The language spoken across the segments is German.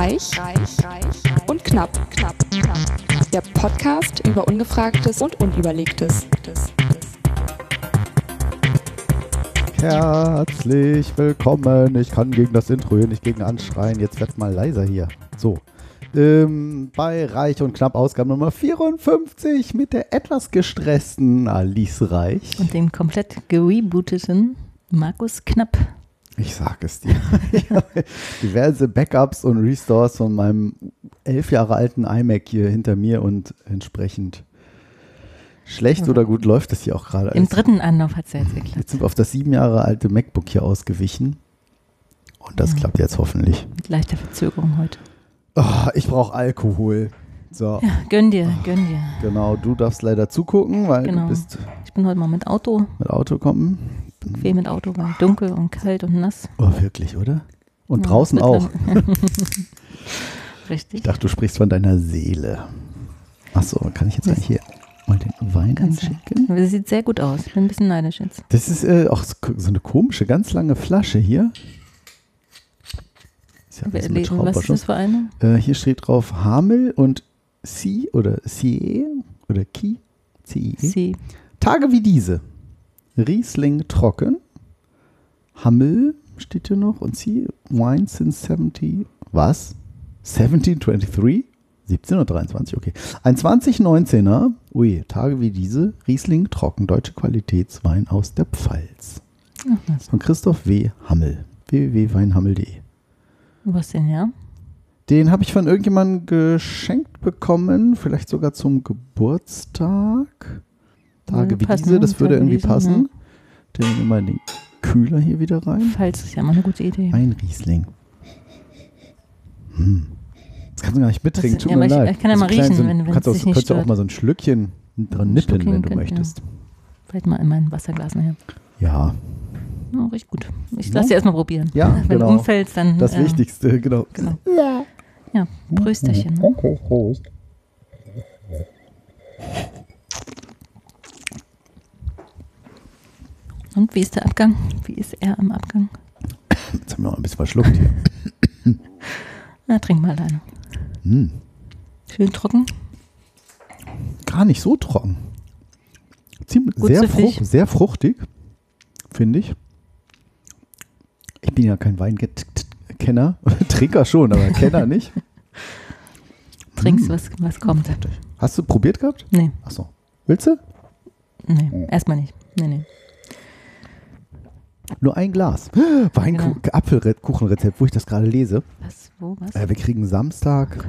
Reich, reich, reich und knapp, knapp, knapp. Der Podcast über Ungefragtes und Unüberlegtes. Herzlich willkommen. Ich kann gegen das Intro hier nicht gegen anschreien. Jetzt wird mal leiser hier. So. Ähm, bei Reich und Knapp Ausgabe Nummer 54 mit der etwas gestressten Alice Reich. Und dem komplett gerebooteten Markus Knapp. Ich sag es dir. Diverse Backups und Restores von meinem elf Jahre alten iMac hier hinter mir und entsprechend schlecht oder gut läuft es hier auch gerade. Im dritten Anlauf hat es ja jetzt geklappt. Jetzt sind wir auf das sieben Jahre alte MacBook hier ausgewichen. Und das Ja. klappt jetzt hoffentlich. Mit leichter Verzögerung heute. Oh, ich brauche Alkohol. So, Ja, gönn dir, gönn dir. genau. Du darfst leider zugucken, weil Genau. du bist Ich bin heute mal mit Auto, mit Auto kommen. Bequem mit Auto, weil dunkel und kalt und nass. Oh, wirklich, oder? Und Ja, draußen auch. Richtig. Ich dachte, du sprichst von deiner Seele. Achso, kann ich jetzt eigentlich hier mal den Wein einschicken? Sie sieht sehr gut aus. Ich bin ein bisschen neidisch jetzt. Das ist äh, auch so so eine komische, ganz lange Flasche hier. Ist ja mit erleben, was ist das für eine? Äh, hier steht drauf Hamel und Sie oder Sie oder Ki. Sie. Tage wie diese. Riesling trocken. Hammel steht hier noch und Sie Wine since 70. Was? 1723? 17 oder 23, okay. Ein 2019er, ui, Tage wie diese, Riesling trocken, deutsche Qualitätswein aus der Pfalz. Ach, was. Von Christoph W. Hammel. www.weinhammel.de. Was denn, ja? Den habe ich von irgendjemandem geschenkt bekommen, vielleicht sogar zum Geburtstag. Tage wie passen, diese, das würde irgendwie diese, passen. Der nimmt immer den Kühler hier wieder rein. Falls ist ja mal eine gute Idee. Ein Riesling. Hm. Das kannst du gar nicht mittrinken, Das- tut ja, mir ich- leid. ich kann ja mal riechen, so ein- wenn- wenn kannst es auch- dich nicht Könntest du auch mal so ein Schlückchen dran Ein nippeln, Stückchen wenn du könnte, möchtest. Vielleicht mal in mein Wasserglas nachher. Ja, Oh, riecht gut. Ich Ja. lasse dir erstmal probieren. Ja, Wenn genau. du umfällst, dann. das äh, Wichtigste, genau. Genau. Ja, Prösterchen. Ne? Und wie ist der Abgang? Wie ist er am Abgang? Jetzt haben wir auch ein bisschen verschluckt hier. Na, trink mal deine. Hm. Schön trocken. Gar nicht so trocken. Ziemlich, Gut sehr, frucht, sehr fruchtig, finde ich. Ich bin ja kein Weinkenner. Trinker schon, aber Kenner nicht. Trinkst, Hm. was, was kommt. Hast du probiert gehabt? Nee, Achso. Willst du? nee, erstmal nicht. Nee, nee. Nur ein Glas. Weinkuchen, Apfelkuchenrezept, wo ich das gerade lese. Was, wo, was? Äh, wir kriegen Samstag.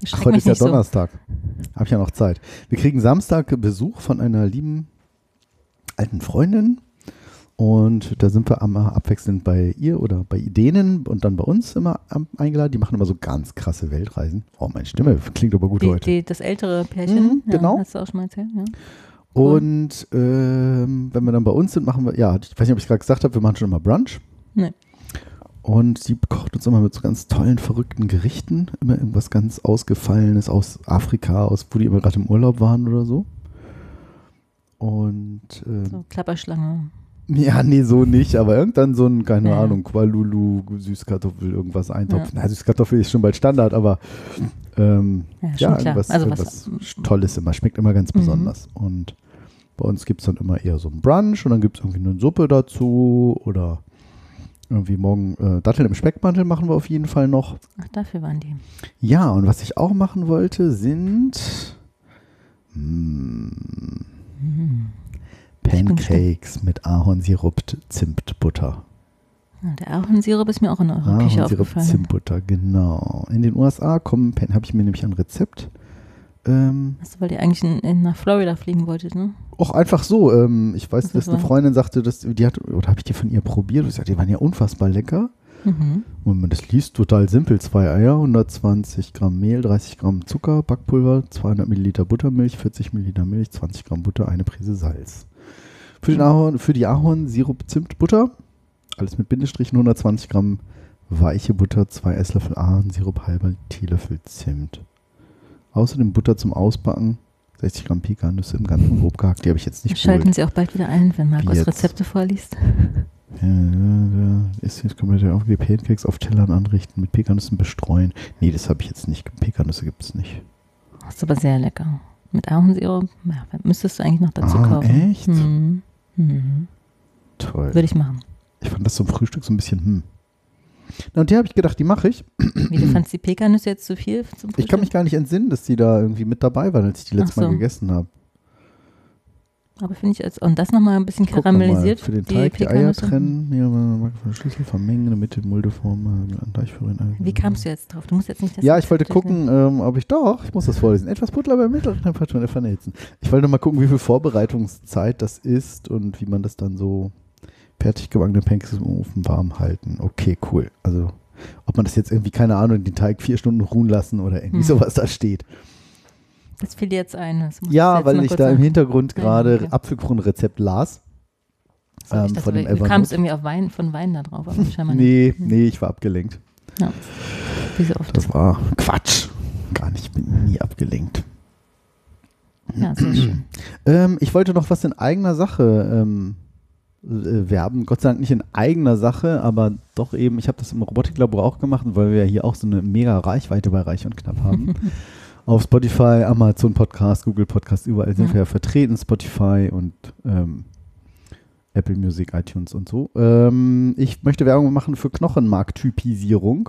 Erschreck heute ist ja nicht so. Donnerstag. Habe ich ja noch Zeit. Wir kriegen Samstag Besuch von einer lieben alten Freundin. Und da sind wir immer abwechselnd bei ihr oder bei denen und dann bei uns immer am- eingeladen. Die machen immer so ganz krasse Weltreisen. Oh, meine Stimme klingt aber gut Die, heute. die, das ältere Pärchen. Mhm, genau. Ja, hast du auch schon mal erzählt, ja. Und ähm, wenn wir dann bei uns sind, machen wir, ja, ich weiß nicht, ob ich es gerade gesagt habe, wir machen schon immer Brunch. Nee. Und sie kocht uns immer mit so ganz tollen, verrückten Gerichten. Immer irgendwas ganz Ausgefallenes aus Afrika, aus wo die immer gerade im Urlaub waren oder so. Und ähm, So, Klapperschlange. Ja, nee, so nicht, aber irgendwann so ein, keine Ja. Ahnung, Qualulu, Süßkartoffel, irgendwas Eintopf. Ja. Na, Süßkartoffel ist schon bald Standard, aber ähm, Ja, ja, irgendwas, Also irgendwas was- Tolles immer, schmeckt immer ganz Mhm. besonders. Und bei uns gibt es dann immer eher so ein Brunch und dann gibt es irgendwie eine Suppe dazu oder irgendwie morgen äh, Datteln im Speckmantel machen wir auf jeden Fall noch. Ach, dafür waren die. Ja, und was ich auch machen wollte, sind mm, Mhm. Pancakes mit Ahornsirup, Zimtbutter. Ja, der Ahornsirup ist mir auch in eurer Küche Ahornsirup, aufgefallen. Zimtbutter, genau. In den USA kommen, habe ich mir nämlich ein Rezept. Ähm, Hast du, weil ihr eigentlich in, in, nach Florida fliegen wolltet, ne? auch einfach so. Ähm, ich weiß, Was dass das eine? Freundin sagte, dass die hat, oder habe ich die von ihr probiert? Und ich sagte, die waren ja unfassbar lecker. Mhm. Und man das liest, total simpel. Zwei Eier, 120 Gramm Mehl, 30 Gramm Zucker, Backpulver, 200 Milliliter Buttermilch, 40 Milliliter Milch, 20 Gramm Butter, eine Prise Salz. Für, den Ahorn, für die Ahornsirup Zimtbutter, alles mit Bindestrichen, 120 Gramm weiche Butter, zwei Esslöffel Ahornsirup, halber Teelöffel Zimt. Außerdem Butter zum Ausbacken, 60 Gramm Pekannüsse im Ganzen grob gehackt. Die habe ich jetzt nicht Schalten geholt. Sie auch bald wieder ein, wenn Markus jetzt? Rezepte vorliest. Äh, Ist jetzt komplett auf die Pancakes auf Tellern anrichten, mit Pekannüssen bestreuen. Nee, das habe ich jetzt nicht. Pekannüsse gibt es nicht. Das ist aber sehr lecker. Mit Ahornsirup, ja, müsstest du eigentlich noch dazu Ah, kaufen. echt? Mhm. Mhm. Toll. Würde ich machen. Ich fand das zum Frühstück so ein bisschen, hm. Na, und die habe ich gedacht, die mache ich. Wie, du fandst die Pekannüsse jetzt zu viel zum Frühstück? Ich kann mich gar nicht entsinnen, dass die da irgendwie mit dabei waren, als ich die letzte so. Mal gegessen habe. Aber finde ich, als, und das nochmal ein bisschen karamellisiert. Für den Teig die, Eier Pekannüsse. trennen, ja, man von der Schlüssel vermengen, in der Mitte Muldeform, äh, Teichführerin. Wie kamst du jetzt drauf? Du musst jetzt nicht das Ja, ich wollte gucken, ähm, ob ich doch, ich muss das vorlesen. Etwas Butter bei mittlerer Temperatur vernetzen. Ich wollte mal gucken, wie viel Vorbereitungszeit das ist und wie man das dann so fertig gebackene Pancakes im Ofen warm halten. Okay, cool. Also, ob man das jetzt irgendwie, keine Ahnung, den Teig vier Stunden ruhen lassen oder irgendwie Hm. sowas da steht. Das fiel jetzt ein. Ja, jetzt weil ich da im sagen. Hintergrund Ja, gerade okay. Apfelkronenrezept las. Ich ähm, dachte, von dem du kamst irgendwie auf Wein, von Wein da drauf, Nee, nicht. Hm. nee, ich war abgelenkt. Ja. Wie so oft. Das war Quatsch. Gar nicht, ich bin nie abgelenkt. Ja, sehr schön. Ähm, ich wollte noch was in eigener Sache ähm, äh, werben. Gott sei Dank nicht in eigener Sache, aber doch eben, ich habe das im Robotiklabor auch gemacht, weil wir ja hier auch so eine mega Reichweite bei Reich und Knapp haben. Auf Spotify, Amazon Podcast, Google Podcast, überall sind Ja. wir ja vertreten, Spotify und ähm, Apple Music, iTunes und so. Ähm, ich möchte Werbung machen für Knochenmarktypisierung.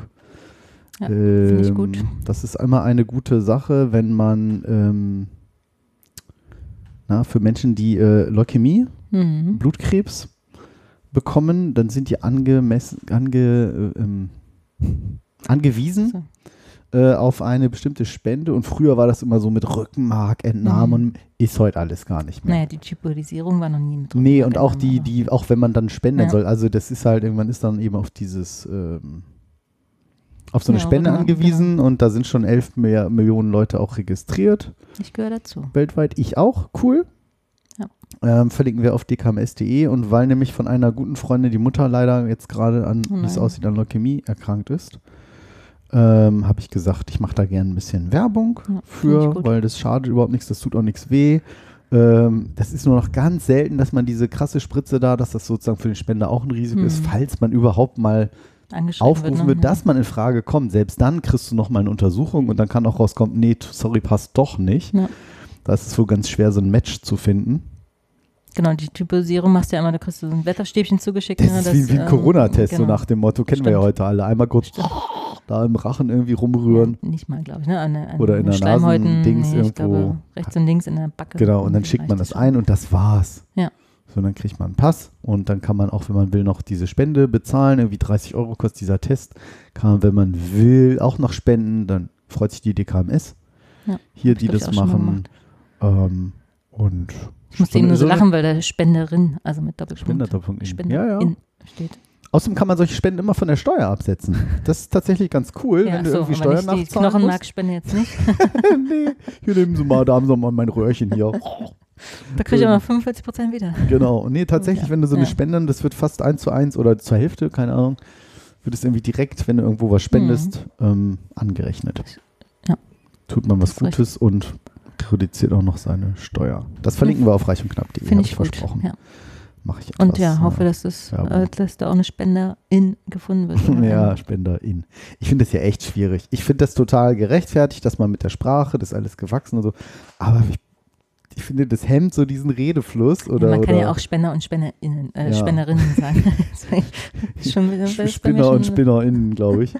Ja, finde ich gut. Ähm, Das ist einmal eine gute Sache, wenn man ähm, na, für Menschen, die äh, Leukämie, Mhm. Blutkrebs bekommen, dann sind die angemessen, ange, äh, ähm, angewiesen äh, auf eine bestimmte Spende. Und früher war das immer so mit Rückenmarkentnahmen Mhm. und ist heute alles gar nicht mehr. Naja, die Typorisierung war noch nie mit Nee, drin. und auch die, die, auch wenn man dann spenden Ja. soll, also das ist halt, irgendwann ist dann eben auf dieses, ähm, auf so eine Ja, Spende Rückenmark, angewiesen und da sind schon 11 mehr, Millionen Leute auch registriert, Ich gehöre dazu. weltweit. Ich auch, cool. Ähm, verlinken wir auf dkms.de und weil nämlich von einer guten Freundin die Mutter leider jetzt gerade an, Oh wie es aussieht, an Leukämie erkrankt ist, ähm, habe ich gesagt, ich mache da gerne ein bisschen Werbung Ja, für, weil das schadet überhaupt nichts, das tut auch nichts weh. Ähm, das ist nur noch ganz selten, dass man diese krasse Spritze da, dass das sozusagen für den Spender auch ein Risiko Hm. ist, falls man überhaupt mal Angeschrieben aufgerufen ne? wird, dass man in Frage kommt. Selbst dann kriegst du noch mal eine Untersuchung und dann kann auch rauskommen, nee, sorry, passt doch nicht. Ja. Da ist es wohl ganz schwer, so ein Match zu finden. Genau, die Typosierung machst du ja immer, da kriegst du so ein Wetterstäbchen zugeschickt. Das ne, ist wie, wie ein ähm, Corona-Test, so genau. nach dem Motto, kennen wir ja Stimmt. heute alle. Einmal kurz Stimmt. Da im Rachen irgendwie rumrühren. Nicht mal, glaube ich, ne? An, der- an Oder in der Schleimhäuten. Nasendings nee, irgendwo. glaube, rechts und links in der Backe. Genau, und dann schickt man das ein und das war's. Ja. So, dann kriegt man einen Pass und dann kann man auch, wenn man will, noch diese Spende bezahlen. Irgendwie 30 Euro kostet dieser Test. Kann man, wenn man will, auch noch spenden. Dann freut sich die DKMS. Ja, Hier, die das machen. Ähm, und Ich musste eben nur so lachen, weil da Spenderin, also mit Doppelpunkt. Spenderdoppelpunkt in. Spenderin Ja, ja. steht. Außerdem kann man solche Spenden immer von der Steuer absetzen. Das ist tatsächlich ganz cool, Ja, wenn du so, irgendwie Steuern nicht die nachzahlen musst. Knochenmarkspende jetzt nicht. nee, hier nehmen Sie mal, da haben Sie mal mein Röhrchen hier. Da kriege ich aber 45 Prozent wieder. Genau. Nee, tatsächlich, Ja. wenn du so eine Ja. Spende, das wird fast eins zu eins oder zur Hälfte, keine Ahnung, wird es irgendwie direkt, wenn du irgendwo was spendest, ähm, angerechnet. Ja. Tut man was richtig. Gutes und reduziert auch noch seine Steuer. Das verlinken wir auf reich und knapp.de, Finde habe ich ich gut. versprochen. Ja. Mache ich Und etwas, ja, hoffe, dass, das, äh, dass da auch eine Spenderin gefunden wird. Ja, SpenderIn. Ich finde das ja echt schwierig. Ich finde das total gerechtfertigt, dass man mit der Sprache, das ist alles gewachsen und so. Aber ich, ich finde, das hemmt so diesen Redefluss. Oder, ja, man kann oder ja auch Spender und SpenderInnen, äh, Ja. Spenderinnen sagen. Schon Spinner und schon- SpinnerInnen, glaube ich.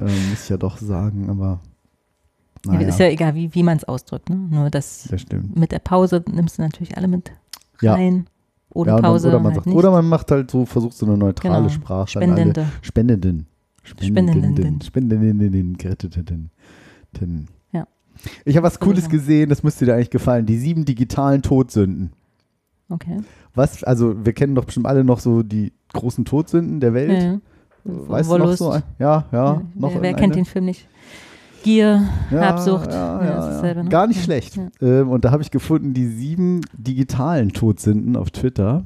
ähm, muss ich ja doch sagen, aber Ja, naja, Ist ja egal, wie, wie man es ausdrückt. Ne? Nur das das mit der Pause nimmst du natürlich alle mit rein. Ja, und dann, Pause. oder, man halt sagt, oder man macht halt so, versucht so eine neutrale Genau. Sprache. an alle Spendende. Spendenden. Spendenden. Spendenden. Geretteten. Ten. Ja. Ich habe was Cooles Ja. gesehen, das müsste dir eigentlich gefallen. Die sieben digitalen Todsünden. Okay. Was, also wir kennen doch bestimmt alle noch so die großen Todsünden der Welt. Ja, ja. Weißt du noch Wollust. so? ein- Ja, ja. Ja, noch wer wer kennt den Film nicht? Gier, Ja, Habsucht. Ja, Ja, ja, ja. dasselbe, ne? Gar nicht Ja, schlecht. ja. Ähm, und da habe ich gefunden, die sieben digitalen Todsünden auf Twitter.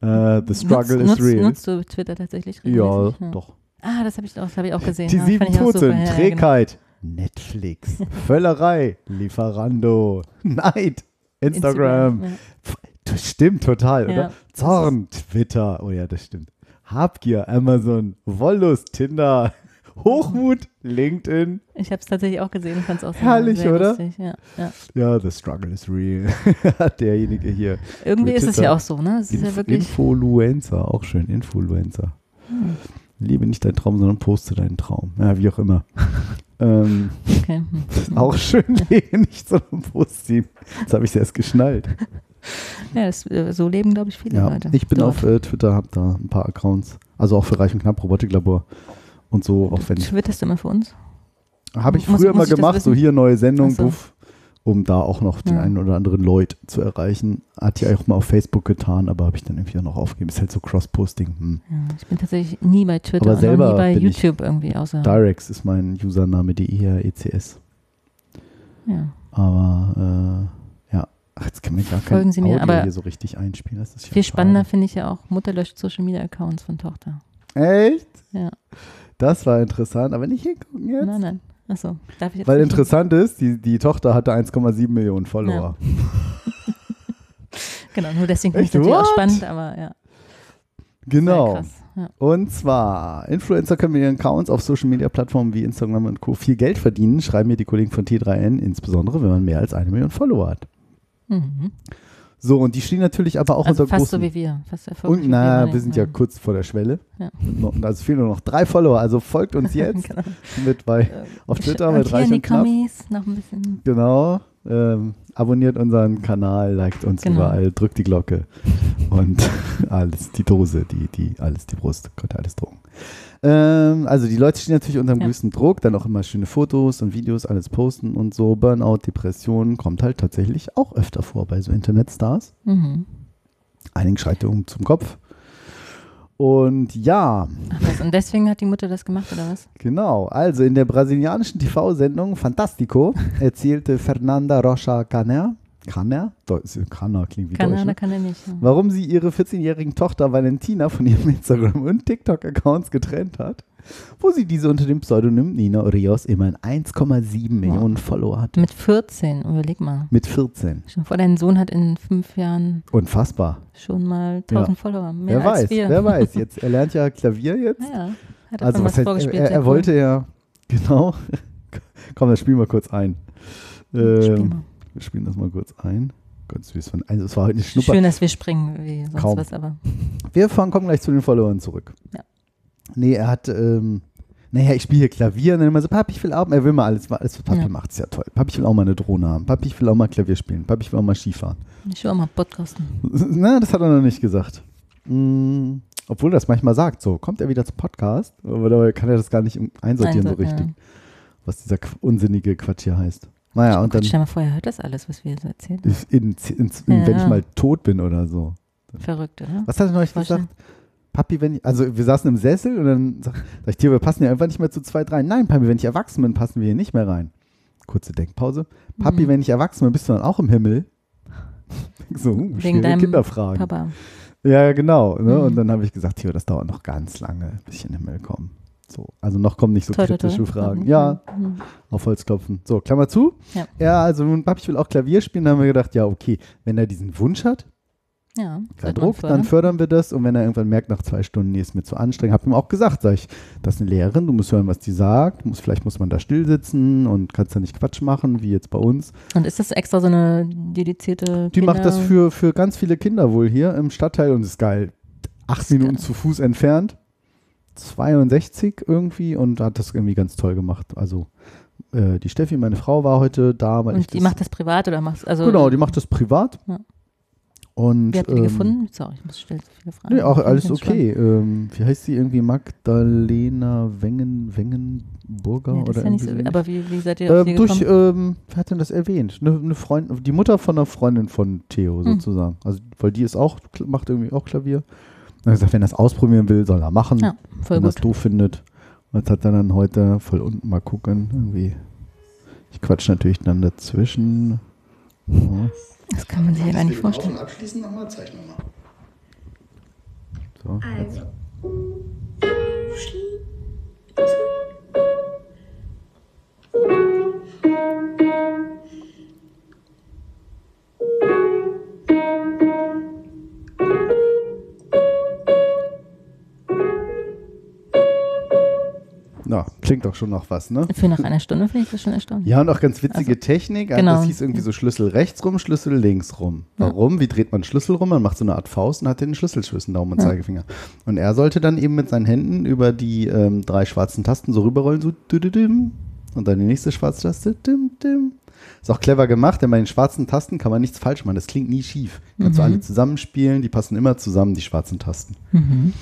Äh, the struggle nutzt, is real. Nutzt du Twitter tatsächlich ja, regelmäßig? doch. Ah, das habe ich, auch- das hab ich auch gesehen. Die ja, sieben. Todsünden. Ja, ja, genau. Trägheit. Netflix. Völlerei. Lieferando. Neid. Instagram. Ja. Das stimmt total, Ja. oder? Zorn, Twitter. Oh ja, das stimmt. Habgier, Amazon, Wollust, Tinder, Hochmut, LinkedIn. Ich habe es tatsächlich auch gesehen, fand es auch sehr, Herrlich, sehr oder? lustig. Ja, ja. Ja, the struggle is real. Hat derjenige hier. Irgendwie ist es ja auch so, ne? Es ist ja Inf wirklich. Influencer, auch schön, Influencer. Hm, Liebe nicht deinen Traum, sondern poste deinen Traum. Ja, wie auch immer. ähm, okay. hm. auch schön, lebe nicht, sondern poste ihn. Jetzt habe ich es erst geschnallt. Ja, das, äh, so leben, glaube ich, viele Ja, Leute. ich bin Dort. auf äh, Twitter, habe da ein paar Accounts. Also auch für Reich und Knapp, Robotiklabor. Und so, auch wenn. Twitterst du immer für uns? Habe ich Muss- früher muss immer gemacht, so hier neue Sendung, so. buff, um da auch noch den Ja. einen oder anderen Leut zu erreichen. Hat ja auch mal auf Facebook getan, aber habe ich dann irgendwie auch noch aufgegeben. Ist halt so Cross-Posting. Hm. Ja, ich bin tatsächlich nie bei Twitter Aber selber nie bei YouTube irgendwie, außer. Direx ist mein Username, DERECS. Ja. Aber äh, ja, Ach, jetzt kann man gar kein Folgen Sie mir, Audio aber hier so richtig einspielen. Das ist ja Viel spannender finde ich ja auch, Mutter löscht Social Media Accounts von Tochter. Echt? Ja. Das war interessant, aber nicht hingucken jetzt. Nein, nein. Achso, darf ich jetzt Weil nicht- interessant ist, die, die Tochter hatte 1,7 Millionen Follower. Genau, nur deswegen finde ich natürlich auch spannend, aber ja. Genau. Krass. Ja. Und zwar, Influencer können mit ihren Accounts auf Social Media Plattformen wie Instagram und Co. viel Geld verdienen, schreiben mir die Kollegen von T3N, insbesondere wenn man mehr als eine Million Follower hat. Mhm. So, und die stehen natürlich aber auch Also unter fast so großen. wie wir. Fast und na, wir, wir sind ja ja. kurz vor der Schwelle. Ja. Und Also fehlen nur noch drei Follower. Also folgt uns jetzt genau. mit bei auf Twitter mit Reich und Knapp. Noch ein bisschen. Genau. Ähm, abonniert unseren Kanal, liked uns Genau. überall, drückt die Glocke und alles, die Dose, die, die, alles, die Brust, könnt ihr alles drucken. Ähm, also die Leute stehen natürlich unter dem Ja. größten Druck, dann auch immer schöne Fotos und Videos, alles posten und so. Burnout, Depression kommt halt tatsächlich auch öfter vor bei so Internetstars. Mhm. Einigen schreit um zum Kopf. Und ja, Ach was, und deswegen hat die Mutter das gemacht, oder was? Genau, also in der brasilianischen TV-Sendung Fantastico erzählte Fernanda Rocha Caner, Caner? Deutsch, Caner klingt wie Kann Deutsch, er ne? oder kann er nicht? Ja. warum sie ihre 14-jährigen Tochter Valentina von ihrem Instagram- und TikTok-Accounts getrennt hat, wo sie diese unter dem Pseudonym Nina Rios immerhin 1,7 Millionen Follower hat. Mit 14, überleg mal. Mit 14. Schon vor, dein Sohn hat in fünf Jahren Unfassbar. schon mal 1000 Follower. Mehr wer als weiß, wir. wer weiß. Jetzt, er lernt ja Klavier jetzt. Ja, hat er Also was heißt, vorgespielt. er, er, cool. wollte ja, genau. Komm, das spielen wir kurz ein. Spiel Ähm, mal. Wir spielen das mal kurz ein. Gott, süß von. Also es war heute eine Schnupper. Schön, dass wir springen, wie sonst Kaum. was, aber. Wir fahren, kommen gleich zu den Followern zurück. Ja. Nee, er hat, ähm, naja, ich spiele hier Klavier und dann immer so, Papi, ich will auch, er will mal alles, alles Papi Ja. macht, ist ja toll. Papi, ich will auch mal eine Drohne haben. Papi, ich will auch mal Klavier spielen. Papi, ich will auch mal Skifahren. Ich will auch mal podcasten. Na, das hat er noch nicht gesagt. Mm, obwohl er das manchmal sagt, so, kommt er wieder zum Podcast, aber dabei kann er das gar nicht einsortieren so Einsor- richtig, ja. was dieser unsinnige Quatsch hier heißt. Naja, und Gott, dann, stell mal vor, er hört das alles, was wir so erzählen. in, in, in, wenn ich Ja. mal tot bin oder so. Verrückt, oder? Was hat er neulich gesagt? Papi, wenn ich, also wir saßen im Sessel und dann sag, sag ich dir, wir passen ja einfach nicht mehr zu zweit rein. Nein, Papi, wenn ich erwachsen bin, passen wir hier nicht mehr rein. Kurze Denkpause. Papi, Mhm. wenn ich erwachsen bin, bist du dann auch im Himmel? so, uh, Wegen deinem Kinderfragen. Papa. Ja, ja, genau. Ne? Mhm. Und dann habe ich gesagt, Theo, das dauert noch ganz lange, bis ich in den Himmel komme. So, also noch kommen nicht so Toi, toi, toi. kritische Fragen. Mhm. Ja, Mhm. auf Holz klopfen. So, Klammer zu. Ja. ja also nun, Papi, will auch Klavier spielen. Dann haben wir gedacht, ja, okay, wenn er diesen Wunsch hat, Ja, kein Druck, dann fördern. wir das. Und wenn er irgendwann merkt, nach zwei Stunden, nee, ist mir zu anstrengend, habe ihm auch gesagt, sag ich, das ist eine Lehrerin, du musst hören, was die sagt. Muss, vielleicht muss man da still sitzen und kannst da nicht Quatsch machen, wie jetzt bei uns. Und ist das extra so eine dedizierte Die macht das Kinder- für, für ganz viele Kinder wohl hier im Stadtteil und ist geil. Acht Ist Minuten geil. zu Fuß entfernt. 62 irgendwie und hat das irgendwie ganz toll gemacht. Also äh, die Steffi, meine Frau, war heute da. Weil ich Und die das, macht das privat oder machst also Genau, die macht das privat. Ja. Und, Wie habt ihr die ähm, gefunden? Sorry, ich muss stellen so viele Fragen. Nee, auch alles ich okay. Ähm, wie heißt sie irgendwie? Magdalena Wengen, Wengenburger. Ja, oder ist ja nicht irgendwie so, aber wie, wie seid ihr ähm, durch, ähm, wer hat denn das erwähnt? Eine, eine Freundin, die Mutter von einer Freundin von Theo Hm. sozusagen. Also, weil die ist auch, macht irgendwie auch Klavier. Er hat gesagt, wenn er es ausprobieren will, soll er machen. Ja, voll wenn er es doof findet. Und jetzt hat er dann heute voll unten mal gucken. Irgendwie. Ich quatsch natürlich dann dazwischen. Ja. Das kann man sich ja gar nicht vorstellen. abschließend nochmal, zeichnen wir mal. So. Also. Na, klingt doch schon noch was, ne? Für nach einer Stunde finde ich das schon erstaunlich. Ja, und auch ganz witzige Also, Technik. Also genau. Das hieß irgendwie so Schlüssel rechts rum, Schlüssel links rum. Warum? Wie dreht man Schlüssel rum? Man macht so eine Art Faust und hat den Schlüssel zwischen Daumen und Ja. Zeigefinger. Und er sollte dann eben mit seinen Händen über die ähm, drei schwarzen Tasten so rüberrollen, so und dann die nächste schwarze Taste. Dim, dim. Ist auch clever gemacht, denn bei den schwarzen Tasten kann man nichts falsch machen. Das klingt nie schief. Kannst du Mhm. alle zusammenspielen, die passen immer zusammen, die schwarzen Tasten. Mhm.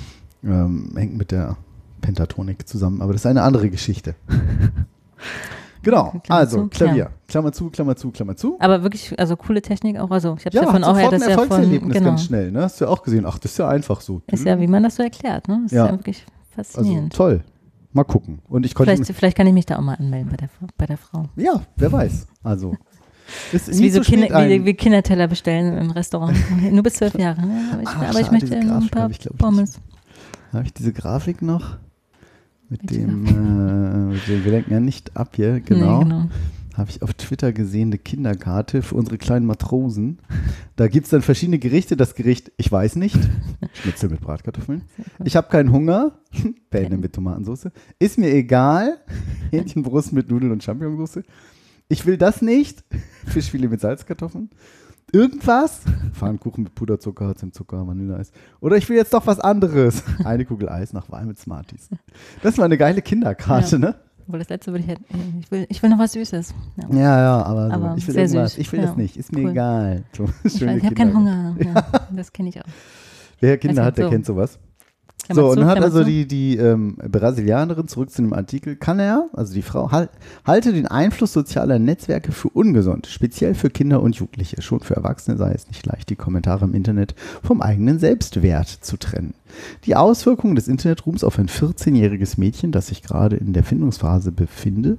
Ähm, hängt mit der Pentatonik zusammen, aber das ist eine andere Geschichte. genau, Klammer also zu, Klavier. Klammer zu, Klammer zu, Klammer zu. Aber wirklich, also coole Technik auch. Also ich habe Ja, davon auch her, ein dass ja von, Erfolgserlebnis genau, ganz schnell. Ne? Hast du ja auch gesehen. Ach, das ist ja einfach so. ist ja, wie man das so erklärt, ne? Das Ja. ist ja wirklich also faszinierend. toll. Mal gucken. Und ich konnte. vielleicht, vielleicht kann ich mich da auch mal anmelden bei der, bei der Frau. ja, wer weiß. Also. Ist Das ist wie so Kinder, wie, ein- wie Kinderteller bestellen im Restaurant. Nur bis zwölf Jahre. Ne? Aber ich, Ah, aber ich schade, möchte diese ein paar ich, ich, Pommes. Habe ich diese Grafik noch? Mit Welche dem, äh, mit dem, wir lenken ja nicht ab hier, genau. Nee, genau. Habe ich auf Twitter gesehen, eine Kinderkarte für unsere kleinen Matrosen. Da gibt es dann verschiedene Gerichte. Das Gericht, ich weiß nicht, Schnitzel mit Bratkartoffeln. Ich habe keinen Hunger, Bähne mit Tomatensauce. Ist mir egal, Hähnchenbrust mit Nudeln und Champignonsauce. Ich will das nicht, Fischfilet mit Salzkartoffeln. Irgendwas, Pfannkuchen mit Puderzucker, Zimtzucker, Vanilleeis. Oder ich will jetzt doch was anderes. Eine Kugel Eis nach Wahl mit Smarties. Das war eine geile Kinderkarte, Ja. ne? Obwohl das letzte würde ich, halt- ich will, ich will noch was Süßes. Ja. Ja, ja, aber, so. Aber ich will irgendwas. süß. Ich will Ja, das nicht. Ist mir cool. egal. So, Ich, habe keinen. Hunger. Das kenne ich auch. Wer Kinder Also hat, der so. kennt sowas. Klammer so, und zu, dann hat Klammer also zu. die, die ähm, Brasilianerin, zurück zu dem Artikel, kann er, also die Frau, hal halte den Einfluss sozialer Netzwerke für ungesund, speziell für Kinder und Jugendliche. Schon für Erwachsene sei es nicht leicht, die Kommentare im Internet vom eigenen Selbstwert zu trennen. Die Auswirkungen des Internetruhms auf ein 14-jähriges Mädchen, das sich gerade in der Findungsphase befinde,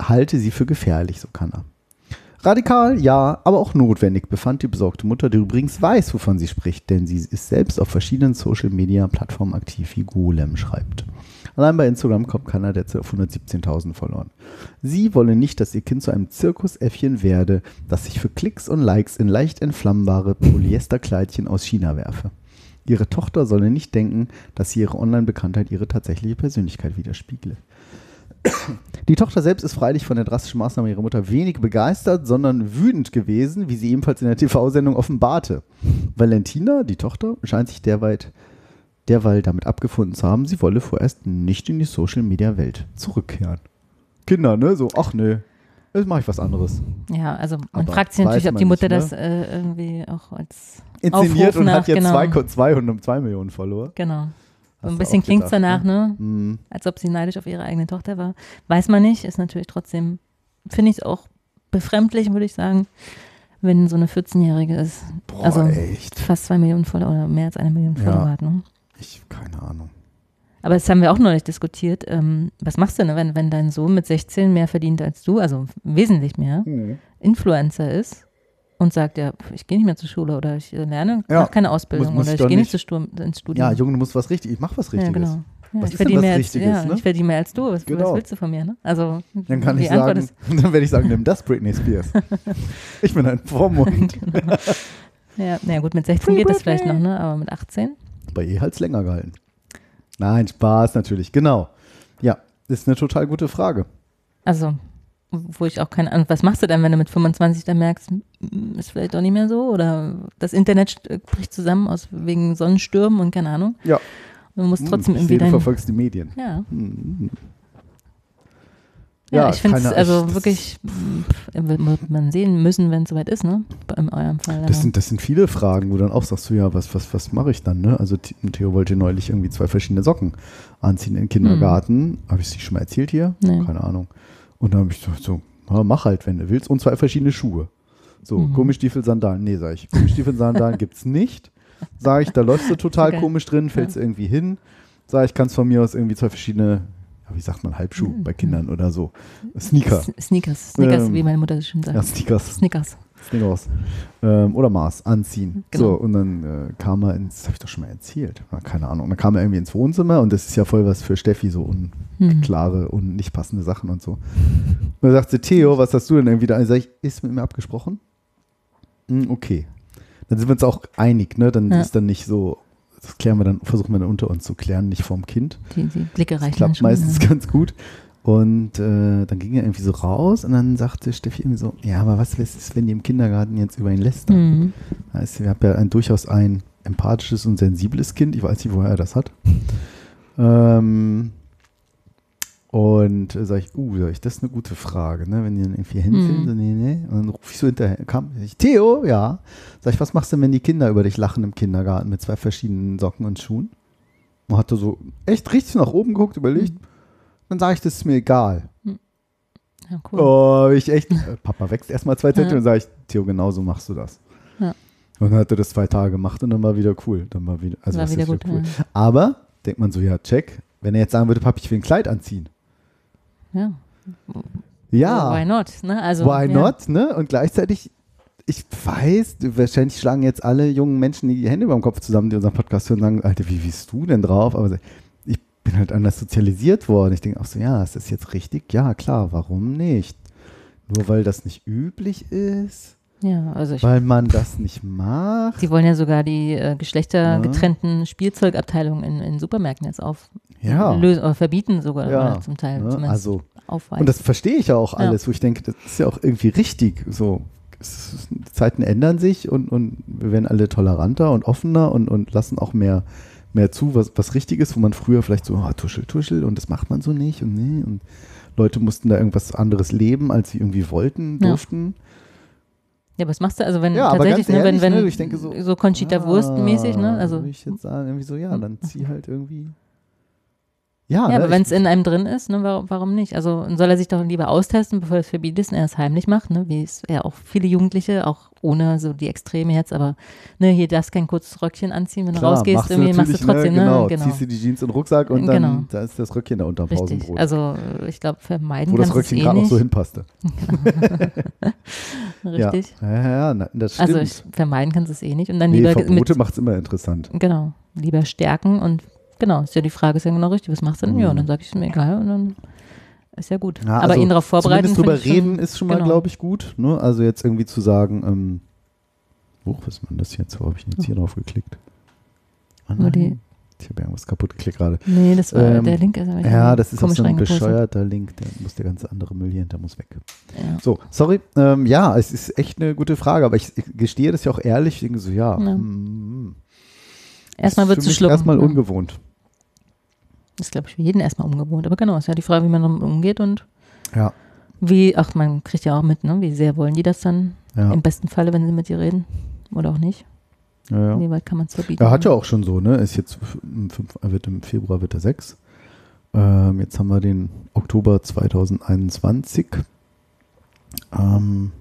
halte sie für gefährlich, so kann er. Radikal, ja, aber auch notwendig, befand die besorgte Mutter, die übrigens weiß, wovon sie spricht, denn sie ist selbst auf verschiedenen Social-Media-Plattformen aktiv, wie Golem schreibt. Allein bei Instagram kommt keiner derzeit auf 117.000 verloren. Sie wolle nicht, dass ihr Kind zu einem Zirkusäffchen werde, das sich für Klicks und Likes in leicht entflammbare Polyesterkleidchen aus China werfe. Ihre Tochter solle nicht denken, dass sie ihre Online-Bekanntheit ihre tatsächliche Persönlichkeit widerspiegle. Die Tochter selbst ist freilich von der drastischen Maßnahme ihrer Mutter wenig begeistert, sondern wütend gewesen, wie sie ebenfalls in der TV-Sendung offenbarte. Valentina, die Tochter, scheint sich derweil, derweil damit abgefunden zu haben, sie wolle vorerst nicht in die Social-Media-Welt zurückkehren. Kinder, ne? So, ach ne, jetzt mache ich was anderes. Ja, also man Aber fragt sich natürlich, ob die Mutter nicht, das äh, irgendwie auch als Inszeniert Aufruf und nach, hat jetzt genau. zwei, 200, 2 Millionen Follower. Genau. So ein bisschen klingt es danach, ne? Hm. Als ob sie neidisch auf ihre eigene Tochter war. Weiß man nicht, ist natürlich trotzdem, finde ich es auch befremdlich, würde ich sagen, wenn so eine 14-Jährige ist. Boah, also echt. fast zwei Millionen Follower oder mehr als eine Million Ja. Follower hat, ne? Ich, keine Ahnung. Aber das haben wir auch neulich diskutiert. Ähm, was machst du denn, wenn, wenn dein Sohn mit 16 mehr verdient als du, also wesentlich mehr, Influencer ist und sagt, ja, ich gehe nicht mehr zur Schule oder ich äh, lerne, Ja, mache keine Ausbildung muss- muss oder ich gehe nicht nicht. Sturm, ins Studium. Ja, Junge, du musst was richtig, ich mach was Ja, Richtiges. genau. Ja, Was ich verdiene mehr was als, Richtiges, ja, ne? ich verdiene mehr als du. Was, Genau. was willst du von mir? Ne? Also Dann kann ich Antwort sagen, dann werde ich sagen, nimm das Britney Spears. ich bin ein Vormund. ist, ja, na gut, mit 16 geht das vielleicht noch, ne? aber mit 18? Bei ihr es länger gehalten. Nein, Spaß natürlich, genau. Ja, ist eine total gute Frage. Also, wo ich auch keine Ahnung, was machst du dann, wenn du mit 25 dann merkst, mm, ist vielleicht doch nicht mehr so oder das Internet st- bricht zusammen aus wegen Sonnenstürmen und keine Ahnung. Ja. Und du musst trotzdem ich irgendwie sehe, du dein, verfolgst die Medien. ja, Hm. ja, Ja, ich finde es also wirklich, wird man sehen müssen, wenn es soweit ist, ne? In eurem Fall. Das sind, das sind viele Fragen, wo dann auch sagst du, ja, was, was, was mache ich dann? Ne? Also Theo wollte neulich irgendwie zwei verschiedene Socken anziehen im Kindergarten. Habe ich sie schon mal erzählt hier? Nee. Keine Ahnung. Und dann habe ich gesagt, so, na, mach halt, wenn du willst. Und zwei verschiedene Schuhe. So, Mhm. Gummistiefel, Sandalen. Nee, sag ich, Gummistiefel, Sandalen gibt's nicht. Sag ich, da läufst du total Okay. komisch drin, fällst irgendwie hin. Sag ich, kannst von mir aus irgendwie zwei verschiedene, ja, wie sagt man, Halbschuh Mhm. bei Kindern oder so. Sneaker. S- Sneakers, Sneakers, Ähm, wie meine Mutter das schon sagt. Ja, Sneakers. Sneakers. Sneakers. Ähm, oder Mars anziehen. Genau. So, und dann äh, kam er ins, das habe ich doch schon mal erzählt, Na, keine Ahnung. Und dann kam er irgendwie ins Wohnzimmer und das ist ja voll was für Steffi, so Hm. unklare und nicht passende Sachen und so. Und dann sagt sie, Theo, was hast du denn irgendwie da? Sag ich, ist mit mir abgesprochen? Hm, okay. Dann sind wir uns auch einig, ne? Dann Ja. ist dann nicht so das klären wir dann, versuchen wir dann unter uns zu klären, nicht vorm Kind. Die, die Blicke Das reichen klappt dann schon, meistens ja. ganz gut. Und äh, dann ging er irgendwie so raus und dann sagte Steffi irgendwie so, ja, aber was ist, wenn die im Kindergarten jetzt über ihn lästern? Mhm. Heißt, wir haben ja ein, durchaus ein empathisches und sensibles Kind. Ich weiß nicht, woher er das hat. Ähm, und äh, sag ich, uh, sag ich, das ist eine gute Frage, ne? Wenn die dann irgendwie Mhm. so, nee, nee. Und dann rufe ich so hinterher, kam, ich, Theo, ja. Sag ich, was machst du denn, wenn die Kinder über dich lachen im Kindergarten mit zwei verschiedenen Socken und Schuhen? Und hat er so echt richtig nach oben geguckt, überlegt. Mhm. Dann sage ich, das ist mir egal. Ja, cool. Oh, ich echt. Äh, Papa wächst erstmal zwei Zentimeter Ja. und sage ich, Theo, genau so machst du das. Ja. Und dann hat er das zwei Tage gemacht und dann war wieder cool. Dann war wieder, also War wieder gut, cool. ja. Aber denkt man so, ja, check. Wenn er jetzt sagen würde, Papi, ich will ein Kleid anziehen. Ja. Ja, Why not? Ne? Also, why ja. not? Ne? Und gleichzeitig, ich weiß, wahrscheinlich schlagen jetzt alle jungen Menschen die Hände über dem Kopf zusammen, die unseren Podcast hören und sagen, Alter, wie bist du denn drauf? Aber bin halt anders sozialisiert worden. Ich denke auch so, ja, ist das jetzt richtig? Ja, klar, warum nicht? Nur weil das nicht üblich ist? Ja, also ich, Weil man das nicht macht? die wollen ja sogar die äh, geschlechtergetrennten Spielzeugabteilungen in, in Supermärkten jetzt auf Ja. lösen, oder verbieten sogar Ja, oder zum Teil Ne? zumindest Also, aufweichen. und das verstehe ich ja auch Ja. alles, wo ich denke, das ist ja auch irgendwie richtig. So, Zeiten ändern sich und, und wir werden alle toleranter und offener und, und lassen auch mehr, mehr zu, was, was richtig ist, wo man früher vielleicht so, ah, tuschel, tuschel und das macht man so nicht und nee. Und Leute mussten da irgendwas anderes leben, als sie irgendwie wollten, Ja. durften. ja, was machst du? Also wenn Ja, tatsächlich, ganz ne, wenn, ehrlich, wenn ne, ich denke so, so Conchita Wurst mäßig, ne? Ah, Also Würde ich jetzt sagen, irgendwie so, ja, dann zieh halt irgendwie. Ja, Ja, ne, aber wenn es in einem drin ist, ne, warum, warum nicht? Also soll er sich doch lieber austesten, bevor er es verbietet und er es heimlich macht, ne? Wie es ja auch viele Jugendliche, auch ohne so die Extreme jetzt, aber ne, hier darfst kein kurzes Röckchen anziehen, wenn du Klar, rausgehst, machst du irgendwie machst du natürlich, trotzdem, ne, ne? genau, Genau. ziehst du die Jeans den Rucksack und dann Genau. da ist das Röckchen da unterm Richtig. Pausenbrot. Also ich glaube, vermeiden wo das kannst du es Röckchen eh gerade noch nicht. so hinpasste. Richtig. Ja, ja, ja, na, das stimmt. Also ich, vermeiden kannst du es eh nicht. Und dann nee, lieber Verbote macht es immer interessant. genau, lieber stärken und genau, ist ja die Frage, ist ja genau richtig, was machst du denn? Ja, Mhm. dann sag ich es mir egal und dann ist ja gut. Ja, aber also ihn darauf vorbereiten. Zumindest drüber ich schon- reden ist schon mal, genau. glaube ich, gut. Ne? Also jetzt irgendwie zu sagen, ähm, wo ist man das jetzt? Wo habe ich denn jetzt hier drauf geklickt? Die- nein. Ich habe irgendwas kaputt geklickt gerade. Nee, das war Ähm, der Link. Ist aber Ja, das ist auch so ein bescheuerter Link. Der muss der ganze andere Müll hier hinter muss weg. Ja. So, sorry. Ähm, ja, es ist echt eine gute Frage, aber ich, ich gestehe das ja auch ehrlich. Ich denke so, ja. Ja. mm, Erstmal ist wird für es schlucken. Erstmal ja. ungewohnt. Das ist, glaube ich, für jeden erstmal ungewohnt. Aber genau, ist ja die Frage, wie man damit umgeht und Ja. wie, ach, man kriegt ja auch mit, ne? Wie sehr wollen die das dann? Ja. Im besten Falle, wenn sie mit dir reden. Oder auch nicht. ja, ja. Wie weit kann man es verbieten? Er hat ja auch schon so, ne? Ist jetzt im, fünf, er wird im Februar wird er sechs. Ähm, jetzt haben wir den Oktober 2021. Ähm,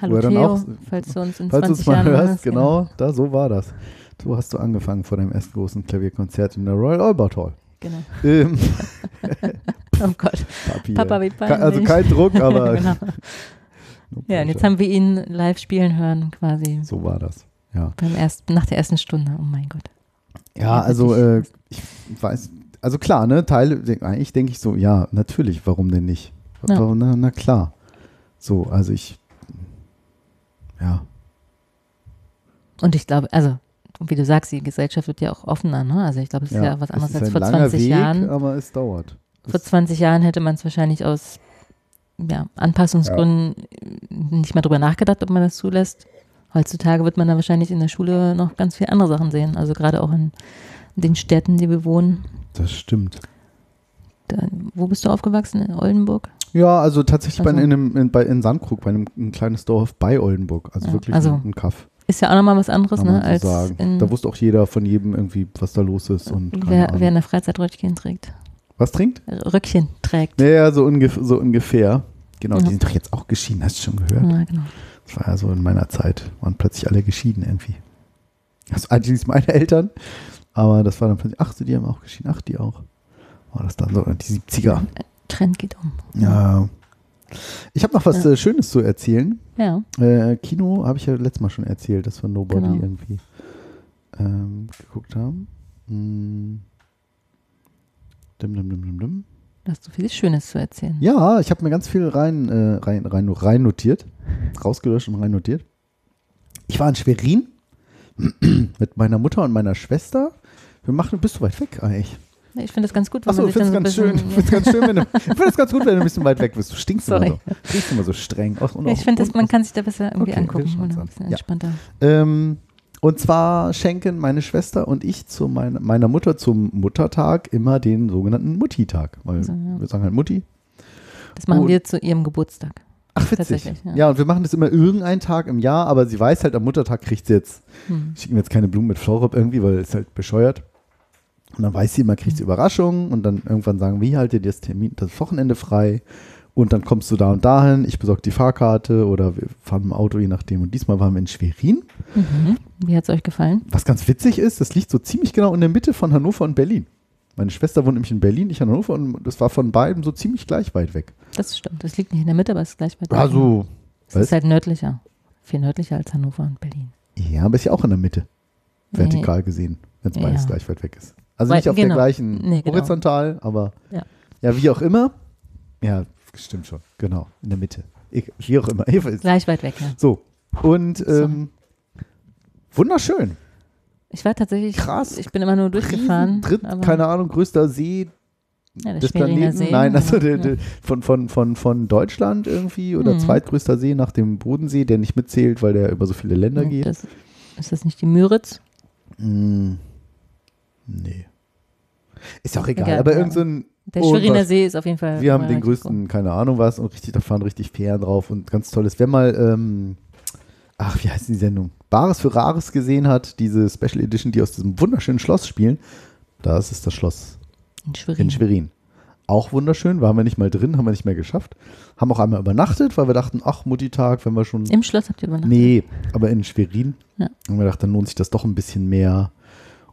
Hallo er dann Theo, auch- falls du uns in falls du 20 es mal Jahren hörst, hörst, genau, da so war das. So hast du angefangen vor deinem ersten großen Klavierkonzert in der Royal Albert Hall. Genau. Ähm, Oh Gott. Papi, Papa, wie Also peinlich. kein Druck, aber genau. No Ja, und jetzt haben wir ihn live spielen hören, quasi. so war das. Ja, Beim ersten, nach der ersten Stunde. Oh mein Gott. ja also äh, ich weiß, also klar, ne, Teile, eigentlich denke ich so, ja, natürlich, warum denn nicht? Ja. Na, na klar. So, also ich, ja, Und ich glaube, also, wie du sagst, die Gesellschaft wird ja auch offener, ne? Also ich glaube, es ist ja, was es anderes als vor langer 20 Weg, Jahren. aber es dauert. Vor 20 Jahren hätte man es wahrscheinlich aus ja, Anpassungsgründen nicht mehr drüber nachgedacht, ob man das zulässt. Heutzutage wird man da wahrscheinlich in der Schule noch ganz viele andere Sachen sehen. Also gerade auch in den Städten, die wir wohnen. Das stimmt. Da, wo bist du aufgewachsen? In Oldenburg? Ja, also tatsächlich bei Also- in, einem, in, bei, in Sandkrug, bei einem ein kleines Dorf bei Oldenburg. Also Ja, wirklich also ein, ein Kaff, Ist ja auch nochmal was anderes, ne? Als Da wusste auch jeder von jedem irgendwie, was da los ist. Und wer, wer in der Freizeit Röckchen trägt. was trinkt? Röckchen trägt. Naja, so, ungef so ungefähr. Genau, Ja. die sind doch jetzt auch geschieden, hast du schon gehört? Ja, genau. Das war ja so in meiner Zeit, waren plötzlich alle geschieden irgendwie. Also eigentlich meine Eltern, aber das war dann plötzlich, ach, so, die haben auch geschieden, ach, die auch. War das dann so, die 70er. Trend geht um. Ja. Ich habe noch was Ja. äh, Schönes zu erzählen. Ja. Äh, Kino habe ich ja letztes Mal schon erzählt, dass wir Nobody Genau. irgendwie ähm, geguckt haben. Hm. Dim, dim, dim, dim, dim. Da hast du viel Schönes zu erzählen. Ja, ich habe mir ganz viel rein, äh, rein, rein, rein notiert, rausgelöscht und rein notiert. Ich war in Schwerin mit meiner Mutter und meiner Schwester Wir machen, bist du weit weg eigentlich? Ich finde das ganz gut, wenn Achso, man ich sich finde dann es so ganz schön. Ich finde es ganz schön, wenn du, ich finde es ganz gut, wenn du ein bisschen weit weg bist. Du stinkst Sorry. immer so. Du stinkst immer so streng. Auch, und Ich finde, man kann sich da besser irgendwie Okay, angucken und ein bisschen Ja. entspannter. Ähm, und zwar schenken meine Schwester und ich zu mein, meiner Mutter zum Muttertag immer den sogenannten Mutti-Tag. Weil Also, ja. wir sagen halt Mutti. Das machen Und- wir zu ihrem Geburtstag. Ach, witzig. Tatsächlich, ja. Ja. und wir machen das immer irgendeinen Tag im Jahr, aber sie weiß halt, am Muttertag kriegt sie jetzt, Hm. schicken wir jetzt keine Blumen mit Florop irgendwie, weil es halt bescheuert. Und dann weiß sie immer, kriegt sie Überraschungen und dann irgendwann sagen, wie haltet ihr das Termin, das Wochenende frei? Und dann kommst du da und dahin, ich besorge die Fahrkarte oder wir fahren im Auto, je nachdem. Und diesmal waren wir in Schwerin. Mhm. Wie hat es euch gefallen? Was ganz witzig ist, das liegt so ziemlich genau in der Mitte von Hannover und Berlin. Meine Schwester wohnt nämlich in Berlin, ich in Hannover und das war von beiden so ziemlich gleich weit weg. Das stimmt. Das liegt nicht in der Mitte, aber es ist gleich weit weg. Also, Es ist halt nördlicher. Viel nördlicher als Hannover und Berlin. ja, aber ist ja auch in der Mitte, vertikal gesehen, wenn es Ja. beides gleich weit weg ist. Also Weil- nicht auf genau. der gleichen Nee, genau. horizontal, aber Ja. ja, wie auch immer. Ja, stimmt schon, genau, in der Mitte. Ich, wie auch immer. Gleich weit weg, ja. So, und So. ähm, wunderschön. Ich war tatsächlich, Krass. ich bin immer nur durchgefahren. Riesen, dritt, aber- keine Ahnung, größter See ja, des Planeten? See, Nein, also genau. der, der, von, von, von, von Deutschland irgendwie oder Mhm. zweitgrößter See nach dem Bodensee, der nicht mitzählt, weil der über so viele Länder Ja, geht. das, ist das nicht die Müritz? Mm, nee. Ist auch egal, Egal, aber ja. irgend so ein. Der Schweriner See ist auf jeden Fall. Wir haben den größten, keine Ahnung was, und richtig, da fahren richtig Fähren drauf und ganz tolles. Wer mal, ähm, ach, wie heißt die Sendung? Bares für Rares gesehen hat, diese Special Edition, die aus diesem wunderschönen Schloss spielen, das ist das Schloss. In Schwerin. in Schwerin. Auch wunderschön, waren wir nicht mal drin, haben wir nicht mehr geschafft. Haben auch einmal übernachtet, weil wir dachten, ach, Mutti-Tag, wenn wir schon. Im Schloss habt ihr übernachtet? Nee, aber in Schwerin. Ja. Und wir dachten, dann lohnt sich das doch ein bisschen mehr.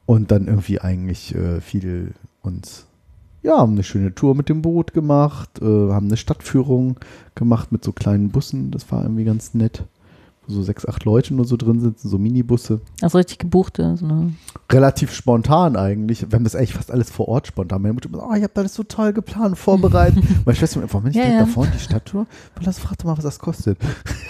Und dann irgendwie eigentlich äh, viel uns, ja, haben eine schöne Tour mit dem Boot gemacht, äh, haben eine Stadtführung gemacht mit so kleinen Bussen. Das war irgendwie ganz nett. So sechs, acht Leute nur so drin sitzen, so Minibusse. Also richtig gebuchte. So eine, Relativ spontan eigentlich. Wir haben das eigentlich fast alles vor Ort spontan. Meine Mutter immer, oh, ich habe das so toll geplant, vorbereitet. Meine Schwester mir, warum bin ich Ja, ja. da vorne die Stadttour? Und das fragt doch mal, was das kostet.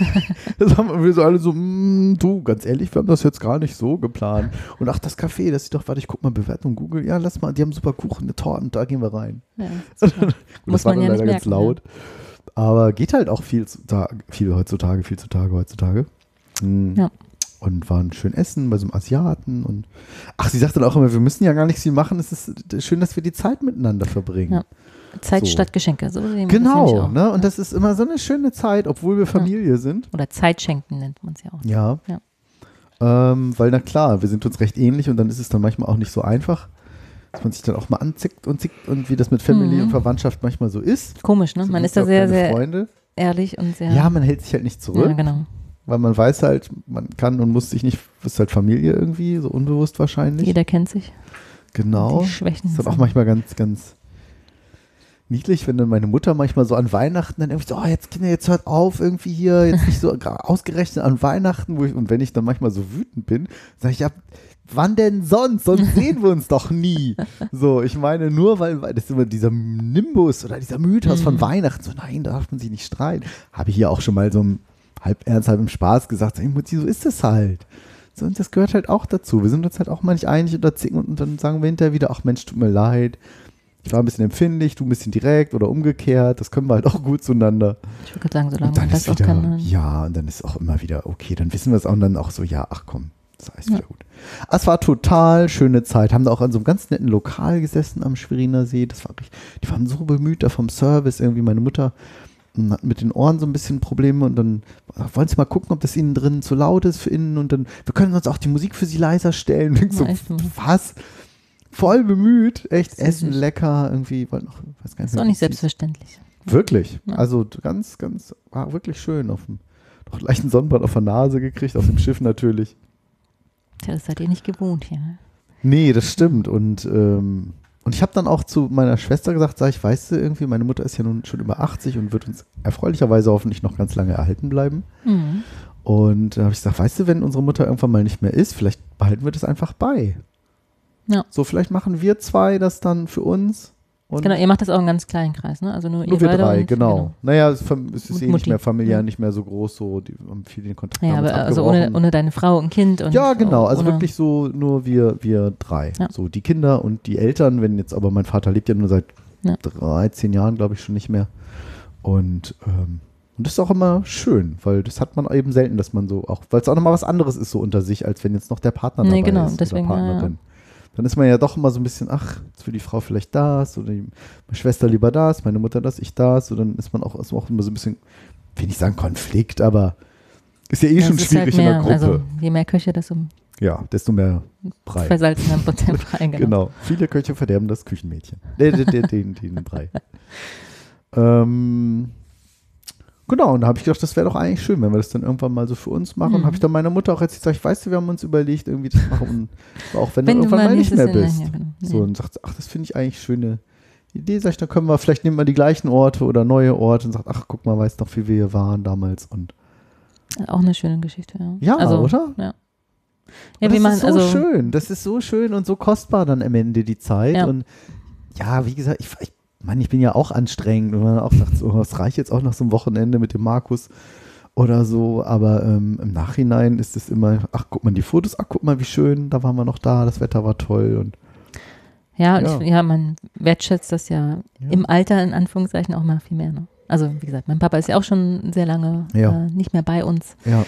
das haben wir so alle so, mm, du, ganz ehrlich, wir haben das jetzt gar nicht so geplant. Und ach, das Café, das sieht doch, warte, ich guck mal Bewertung Google. Ja, lass mal, die haben super Kuchen, eine Torten, da gehen wir rein. ja, Muss das war man dann ja leider nicht ganz merken, laut. Aber geht halt auch viel, zu viel heutzutage, viel zutage heutzutage. Mm. Ja. Und waren schön essen bei so einem Asiaten und ach, sie sagt dann auch immer, wir müssen ja gar nicht viel machen, es ist schön, dass wir die Zeit miteinander verbringen. Ja. Zeit So. statt Geschenke. So Genau, ne? Und das ist immer so eine schöne Zeit, obwohl wir Familie sind. Oder Zeit schenken nennt man es ja auch. Ja. Ja. Ähm, weil, na klar, wir sind uns recht ähnlich und dann ist es dann manchmal auch nicht so einfach, dass man sich dann auch mal anzickt und zickt und wie das mit Familie Mhm. und Verwandtschaft manchmal so ist. Komisch, ne? So Man ist da sehr, sehr Freunde. ehrlich und sehr. Ja, man hält sich halt nicht zurück, ja, genau. weil man weiß halt, man kann und muss sich nicht, ist halt Familie irgendwie, so unbewusst wahrscheinlich. Jeder kennt sich. Genau. Die Schwächen. ist dann auch manchmal ganz, ganz niedlich, wenn dann meine Mutter manchmal so an Weihnachten dann irgendwie so, oh, jetzt Kinder, jetzt hört auf, irgendwie hier, jetzt nicht so ausgerechnet an Weihnachten, wo ich, und wenn ich dann manchmal so wütend bin, sage ich, ja, wann denn sonst? Sonst sehen wir uns doch nie. So, ich meine, nur weil, weil das ist immer dieser Nimbus oder dieser Mythos von Mhm. Weihnachten, so nein, da darf man sich nicht streiten. Habe ich hier auch schon mal so im halb ernst, halb im Spaß gesagt, hey Mutti, so ist es halt. So, und das gehört halt auch dazu. Wir sind uns halt auch mal nicht einig oder zicken und dann sagen wir hinterher wieder, ach Mensch, tut mir leid. Ich war ein bisschen empfindlich, du ein bisschen direkt oder umgekehrt. Das können wir halt auch gut zueinander. Ich würde sagen, solange Und dann man das ist auch wieder, kann. dann- ja, und dann ist auch immer wieder okay. Dann wissen wir es auch und dann auch so, ja, ach komm, das heißt Ja. wieder gut. Es war total schöne Zeit. Haben da auch an so einem ganz netten Lokal gesessen am Schweriner See. Das war richtig, die waren so bemüht da vom Service. Irgendwie meine Mutter mm, hat mit den Ohren so ein bisschen Probleme und dann wollen sie mal gucken, ob das ihnen drin zu laut ist für innen und dann, wir können uns auch die Musik für sie leiser stellen. Und so, was? Voll bemüht, echt Sehr Essen süß. lecker, irgendwie, wollte noch, weiß gar nicht Ist auch nicht selbstverständlich. Wirklich. Ja. Also ganz, ganz, war wirklich schön. Auf dem, noch leicht einen Sonnenbrand auf der Nase gekriegt, auf dem Schiff natürlich. Tja, das seid ihr nicht gewohnt hier. Ne? Nee, das stimmt. Und, ähm, und ich habe dann auch zu meiner Schwester gesagt, sag ich, weißt du, irgendwie, meine Mutter ist ja nun schon über 80 und wird uns erfreulicherweise hoffentlich noch ganz lange erhalten bleiben. Mhm. Und da habe ich gesagt, weißt du, wenn unsere Mutter irgendwann mal nicht mehr ist, vielleicht behalten wir das einfach bei. Ja. So, vielleicht machen wir zwei das dann für uns Und Genau, ihr macht das auch in ganz kleinen Kreis, ne? Also nur, nur ihr wir drei, und- genau. Naja, es, es ist eh nicht mehr familiär, Ja. nicht mehr so groß, so, die haben viel den Kontakt Ja, aber also ohne, ohne deine Frau und Kind und Ja, genau. Also wirklich so nur wir, wir drei. Ja. So die Kinder und die Eltern, wenn jetzt, aber mein Vater lebt ja nur seit Ja. 13 Jahren, glaube ich, schon nicht mehr. Und, ähm, und das ist auch immer schön, weil das hat man eben selten, dass man so auch, weil es auch nochmal was anderes ist so unter sich, als wenn jetzt noch der Partner Nee, dabei genau, ist deswegen, oder. Partnerin. Dann ist man ja doch immer so ein bisschen, ach, will die Frau vielleicht das oder die, meine Schwester lieber das, meine Mutter das, ich das. Und dann ist man auch, ist auch immer so ein bisschen, will nicht sagen Konflikt, aber ist ja eh Ja, schon schwierig halt mehr, in der Gruppe. Also je mehr Köche, desto ja, desto mehr Brei. versalzener frei. Genau. Genau. Viele Köche verderben das Küchenmädchen. Den, den, den, den Brei. ähm, genau, und da habe ich gedacht, das wäre doch eigentlich schön, wenn wir das dann irgendwann mal so für uns machen. Und Mhm. habe ich dann meiner Mutter auch jetzt gesagt, weißt du, wir haben uns überlegt, irgendwie das machen. Und auch wenn, Wenn du irgendwann mal nicht mehr bist. ja, genau. So, und sagt, ach, das finde ich eigentlich schöne Idee. Sag ich, dann können wir, vielleicht nehmen wir die gleichen Orte oder neue Orte und sagt, ach, guck mal, weißt noch, wie wir hier waren damals. Und Auch eine schöne Geschichte, ja. Ja, also, oder? Ja. Und Ja, wir das machen ist so also schön. Das ist so schön und so kostbar dann am Ende die Zeit. Ja. Und ja, wie gesagt, ich, ich, Mann, ich bin ja auch anstrengend und man auch sagt, so, es reicht jetzt auch noch so ein Wochenende mit dem Markus oder so. Aber ähm, im Nachhinein ist es immer, ach, guck mal die Fotos, ach, guck mal, wie schön, da waren wir noch da, das Wetter war toll. Und Ja, Ja. Ich, ja, man wertschätzt das ja, Ja. im Alter in Anführungszeichen auch mal viel mehr. Ne? Also wie gesagt, mein Papa ist ja auch schon sehr lange Ja. äh, nicht mehr bei uns. ja,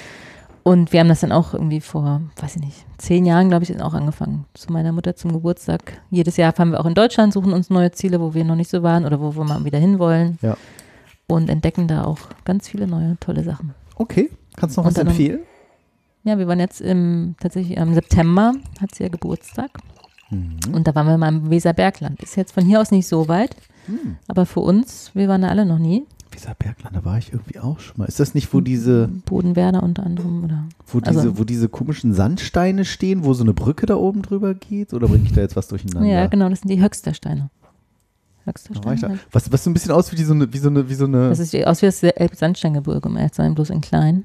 Und wir haben das dann auch irgendwie vor, weiß ich nicht, zehn Jahren, glaube ich, auch angefangen. Zu meiner Mutter zum Geburtstag. Jedes Jahr fahren wir auch in Deutschland, suchen uns neue Ziele, wo wir noch nicht so waren oder wo wir mal wieder hinwollen. Ja. Und entdecken da auch ganz viele neue, tolle Sachen. okay. Kannst du noch Und was dann- empfehlen? Ja, wir waren jetzt im, tatsächlich im September, hat sie ja Geburtstag. Mhm. Und da waren wir mal im Weserbergland. Ist jetzt von hier aus nicht so weit, Hm. aber für uns, wir waren da alle noch nie. Weserbergland, da war ich irgendwie auch schon mal. Ist das nicht, wo diese, Bodenwerder unter anderem, oder? wo diese, Also- wo diese komischen Sandsteine stehen, wo so eine Brücke da oben drüber geht? Oder bringe ich da jetzt was durcheinander? Ja, genau, das sind die Höchstersteine. Höchstersteine. Was, was so ein bisschen aus wie so eine, wie so eine, wie so eine. Das sieht aus wie das Elbsandsteingebirge, um ehrlich zu sein, bloß in klein.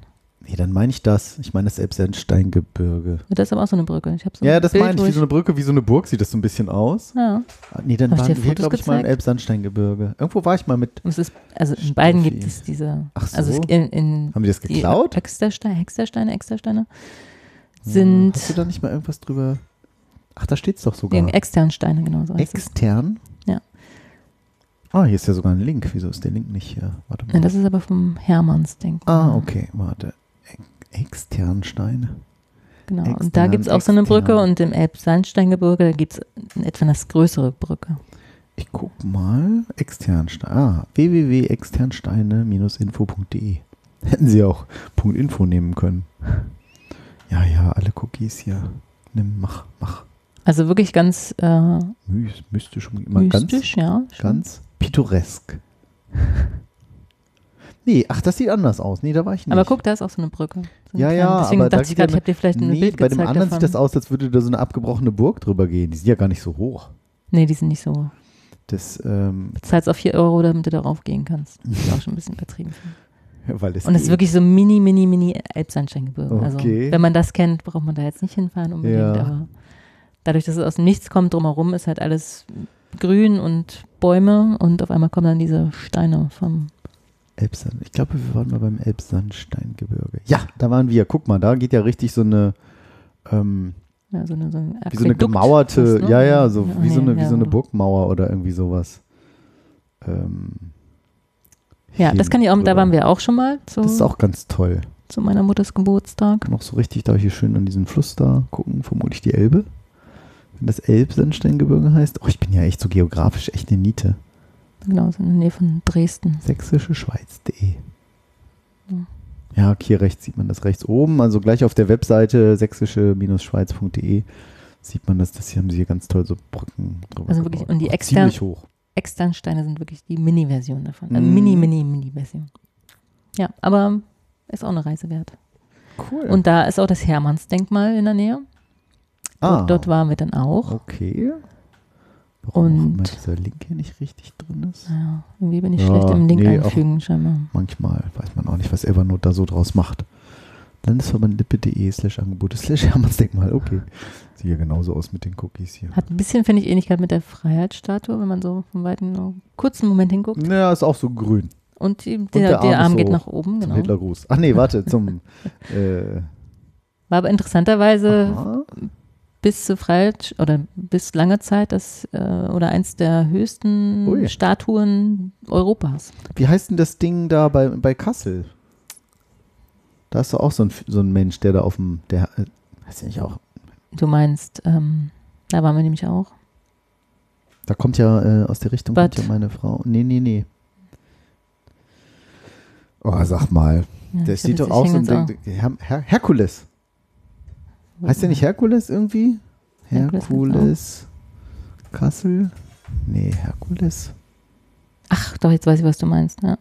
Nee, dann meine ich das. Ich meine das Elbsandsteingebirge. Das ist aber auch so eine Brücke. So Ja, das Bild, meine ich, wie so eine Brücke, wie so eine Burg sieht das so ein bisschen aus. Ja, Ah, Nee, dann Hab ich waren wir, glaube ich, mal im? Elbsandsteingebirge. Irgendwo war ich mal mit. ist, also in beiden gibt es diese, Ach so. also in, in Haben die das die geklaut? Hexersteine, Hexersteine, Hexersteine Hm, sind Hast du da nicht mal irgendwas drüber? Ach, da steht es doch sogar. die externen Steine, genau so. Extern? Ja. Ah, hier ist ja sogar ein Link. Wieso ist der Link nicht hier? Warte mal. Ja, das ist aber vom Hermannsdenkmal. ah, okay, warte. E- Extern Steine. Genau, und Extern, da gibt es auch so eine Brücke extern. und im Elbsandsteingebirge gibt es etwa eine größere Brücke. Ich guck mal. Externsteine. Ah, www.externsteine-info.de. Hätten sie auch .info nehmen können. Ja, ja, alle Cookies hier. Nimm, mach, mach. Also wirklich ganz äh, My mystisch, mal ganz, mystisch, ja. ganz pittoresk. Nee, ach, das sieht anders aus. Nee, da war ich nicht. Aber guck, da ist auch so eine Brücke. So Ja, ja, Deswegen aber da dachte ich geht ja gerade, ich habe dir vielleicht ein nee, Bild bei dem anderen davon. sieht das aus, als würde da so eine abgebrochene Burg drüber gehen. Die sind ja gar nicht so hoch. Nee, die sind nicht so. Das, ähm, Du zahlst auch 4 Euro, damit du darauf gehen kannst. Das ist auch schon ein bisschen übertrieben. weil es Und es ist wirklich so mini, mini, mini Elbsandsteingebirge. Also, Okay. wenn man das kennt, braucht man da jetzt nicht hinfahren unbedingt. Ja. Aber dadurch, dass es aus dem Nichts kommt, drumherum ist halt alles grün und Bäume und auf einmal kommen dann diese Steine vom. Elbsand. Ich glaube, wir waren mal beim Elbsandsteingebirge. Ja, da waren wir. Guck mal, da geht ja richtig so eine, ähm, Ja, so eine, so ein wie so eine gemauerte, ne? ja, ja, so Ja, wie so nee, eine, wie ja, so eine. Burgmauer oder irgendwie sowas. Ähm, Ja, das kann ich auch, da waren wir auch schon mal zu, Das ist auch ganz toll. zu meiner Mutters Geburtstag. Noch so richtig da hier schön an diesen Fluss da gucken, vermutlich die Elbe. Wenn das Elbsandsteingebirge heißt. Oh, ich bin ja echt so geografisch echt eine Niete. Genau, so in der Nähe von Dresden. Sächsische Schweiz.de. Ja. Ja, okay, hier rechts sieht man das rechts oben. Also gleich auf der Webseite sächsische-schweiz.de sieht man das. Das hier haben sie hier ganz toll so Brücken drüber Also wirklich, gebaut. und die extern-. Externsteine sind wirklich die Mini-Version davon. Also Mhm. Mini, Mini, Mini-Version. Ja, aber ist auch eine Reise wert. Cool. Und da ist auch das Hermannsdenkmal in der Nähe. ah, Dort, dort waren wir dann auch. Okay. Warum Und- dieser Link hier nicht richtig drin ist? Ja, irgendwie bin ich Ja, schlecht im Link nee, einfügen, scheinbar. Manchmal weiß man auch nicht, was Evernote da so draus macht. Landesverband slash Angebote slash Hermannsdenkmal. Okay. Sieht ja genauso aus mit den Cookies hier. Hat ein bisschen, finde ich, Ähnlichkeit mit der Freiheitsstatue, wenn man so von weitem einen kurzen Moment hinguckt. Ja, ist auch so grün. Und, die, der, der, Arm, Arm geht nach oben, genau. Hitlergruß. Ach nee, warte, zum. äh, War aber interessanterweise Aha. Bis zur Freiheit oder bis lange Zeit das äh, oder eins der höchsten Ui. Statuen Europas. Wie heißt denn das Ding da bei, bei Kassel? Da ist doch auch so ein, so ein Mensch, der da auf dem, der, äh, weiß ich nicht auch. Du meinst, ähm, da waren wir nämlich auch. Da kommt ja äh, aus der Richtung kommt ja meine Frau. Nee, nee, nee. Oh, sag mal. Ja, der sieht doch auch so ein Her Her Herkules. Heißt der nicht Herkules irgendwie? Herkules, Herkules Kassel? Nee, Herkules. Ach, doch, jetzt weiß ich, was du meinst, ja.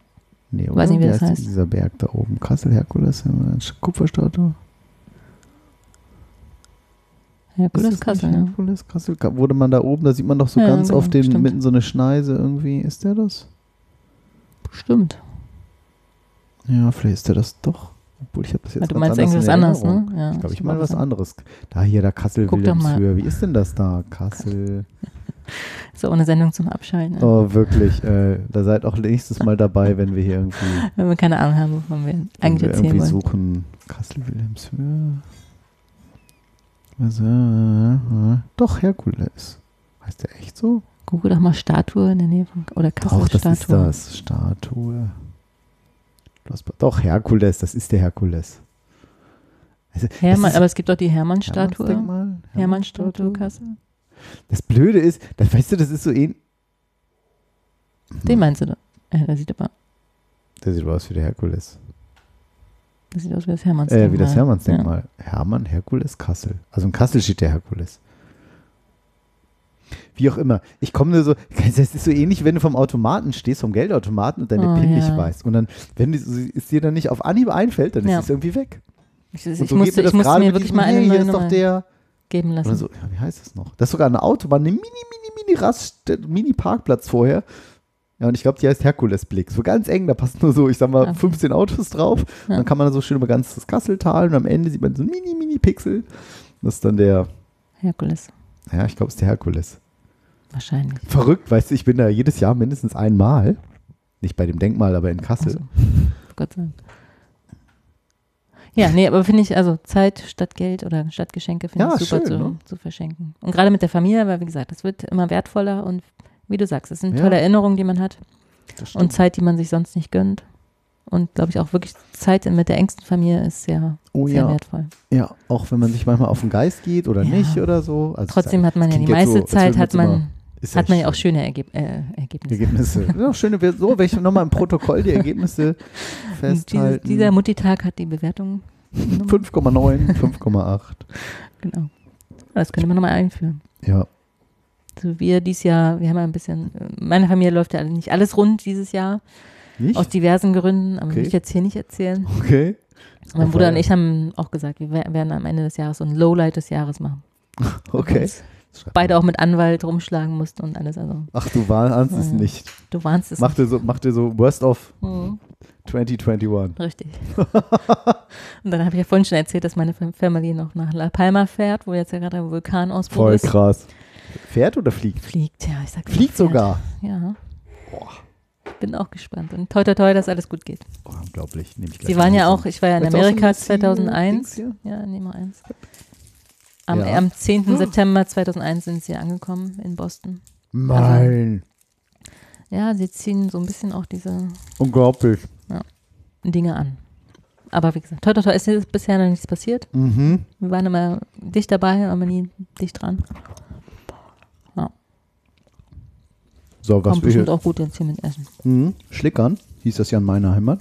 Nee, oder? Weiß nicht, wie das heißt. Dieser Berg da oben. Kassel, Herkules, Kupferstatue. Herkules Kassel, ja. Herkules Kassel. Wurde man da oben, da sieht man doch so ja, ganz genau, auf den, stimmt. mitten so eine Schneise irgendwie. Ist der das? Bestimmt. Ja, vielleicht ist der das doch. Obwohl ich habe das jetzt ja, Du meinst irgendwas anderes, ne? Ja, ich glaube, ich meine was anderes. Da hier, da Kassel Wilhelmshöhe. Wie ist denn das da? Kassel. So eine Sendung zum Abschalten. Ne? Oh, wirklich. Äh, da seid auch nächstes Mal dabei, wenn wir hier irgendwie. Wenn wir keine Ahnung haben, wovon wir eigentlich wir erzählen irgendwie wollen. suchen. Kassel Wilhelmshöhe. Also, äh, doch, Herkules. Heißt der echt so? Google doch mal Statue in der Nähe von. Oder Kassel Doch, das Statue. ist das. Statue. Doch, Herkules, das ist der Herkules. Also, Hermann, aber es gibt doch die Hermann-Statue. Hermann-Statue Kassel. Das Blöde ist, das, weißt du, das ist so ähnlich. Den meinst du da? Ja, der sieht aber. Der sieht aus wie der Herkules. Das sieht aus wie das Hermannsdenkmal. Äh, wie das Hermannsdenkmal. Ja. Hermann, Herkules, Kassel. Also in Kassel steht der Herkules. Wie auch immer. Ich komme nur so, es ist so ähnlich, wenn du vom Automaten stehst, vom Geldautomaten und deine oh, PIN ja. nicht weißt. Und dann, wenn es dir dann nicht auf Anhieb einfällt, dann ja. ist es irgendwie weg. Ich, ich, so musste, ich musste mir wirklich mal eine hey, hier ist doch der geben lassen. Oder so, ja, wie heißt das noch? Das ist sogar eine Autobahn, eine mini, mini, mini Rast, mini Parkplatz vorher. Ja, und ich glaube, die heißt Herkulesblick. So ganz eng, da passen nur so, ich sag mal, okay. 15 Autos drauf. Ja. Dann kann man so schön über ganz das Kasseltal und am Ende sieht man so mini, mini Pixel. Das ist dann der Herkules. Ja, ich glaube, es ist der Herkules. Wahrscheinlich. Verrückt, weißt du, ich bin da jedes Jahr mindestens einmal. Nicht bei dem Denkmal, aber in Kassel. Also, Gott sei Dank. Ja, nee, aber finde ich, also Zeit statt Geld oder statt Geschenke finde ja, ich super schön, zu, ne? zu verschenken. Und gerade mit der Familie, weil wie gesagt, das wird immer wertvoller und wie du sagst, es sind ja. tolle Erinnerungen, die man hat. Und Zeit, die man sich sonst nicht gönnt. Und glaube ich auch wirklich Zeit mit der engsten Familie ist sehr, oh, sehr ja. wertvoll. Ja, auch wenn man sich manchmal auf den Geist geht oder ja. nicht oder so. Also Trotzdem hat man ja die meiste so, Zeit, hat man Hat man ja auch schöne Ergeb äh, Ergebnisse. Ergebnisse. ja, schöne, so, ich nochmal im Protokoll die Ergebnisse festhalten. Dieses, dieser Mutti-Tag hat die Bewertung 5,9, 5,8. Genau. Das könnte man nochmal einführen. Ja. Also wir dieses Jahr, wir haben ja ein bisschen, meine Familie läuft ja nicht alles rund dieses Jahr. Nicht? Aus diversen Gründen, aber okay. will ich jetzt hier nicht erzählen. Okay. Mein Bruder und ich haben auch gesagt, wir werden am Ende des Jahres so ein Lowlight des Jahres machen. Okay. Beide auch mit Anwalt rumschlagen mussten und alles. Also. Ach, du warnst es nicht. Du warnst es mach nicht. Dir so, mach dir so Worst of mhm. 2021. Richtig. und dann habe ich ja vorhin schon erzählt, dass meine Family noch nach La Palma fährt, wo jetzt ja gerade ein Vulkanausbruch ist. Voll krass. Fährt oder fliegt? Fliegt, ja. Ich sag fliegt sogar? Ja. Boah. Bin auch gespannt. Und toi, toi, toi, dass alles gut geht. Oh, unglaublich. Nehme ich Sie waren ja auch, ich war ja in Amerika 2001. Ja, nehmen wir eins. Am, ja. am 10. September 2001 sind sie angekommen in Boston. Nein. Also, ja, sie ziehen so ein bisschen auch diese Unglaublich. Ja, Dinge an. Aber wie gesagt, toi, toi, toi, ist bisher noch nichts passiert. Mhm. Wir waren immer dicht dabei, aber nie dicht dran. Ja. So, was Kommt bestimmt auch gut hier mit Essen. Mhm. Schlickern, hieß das ja in meiner Heimat.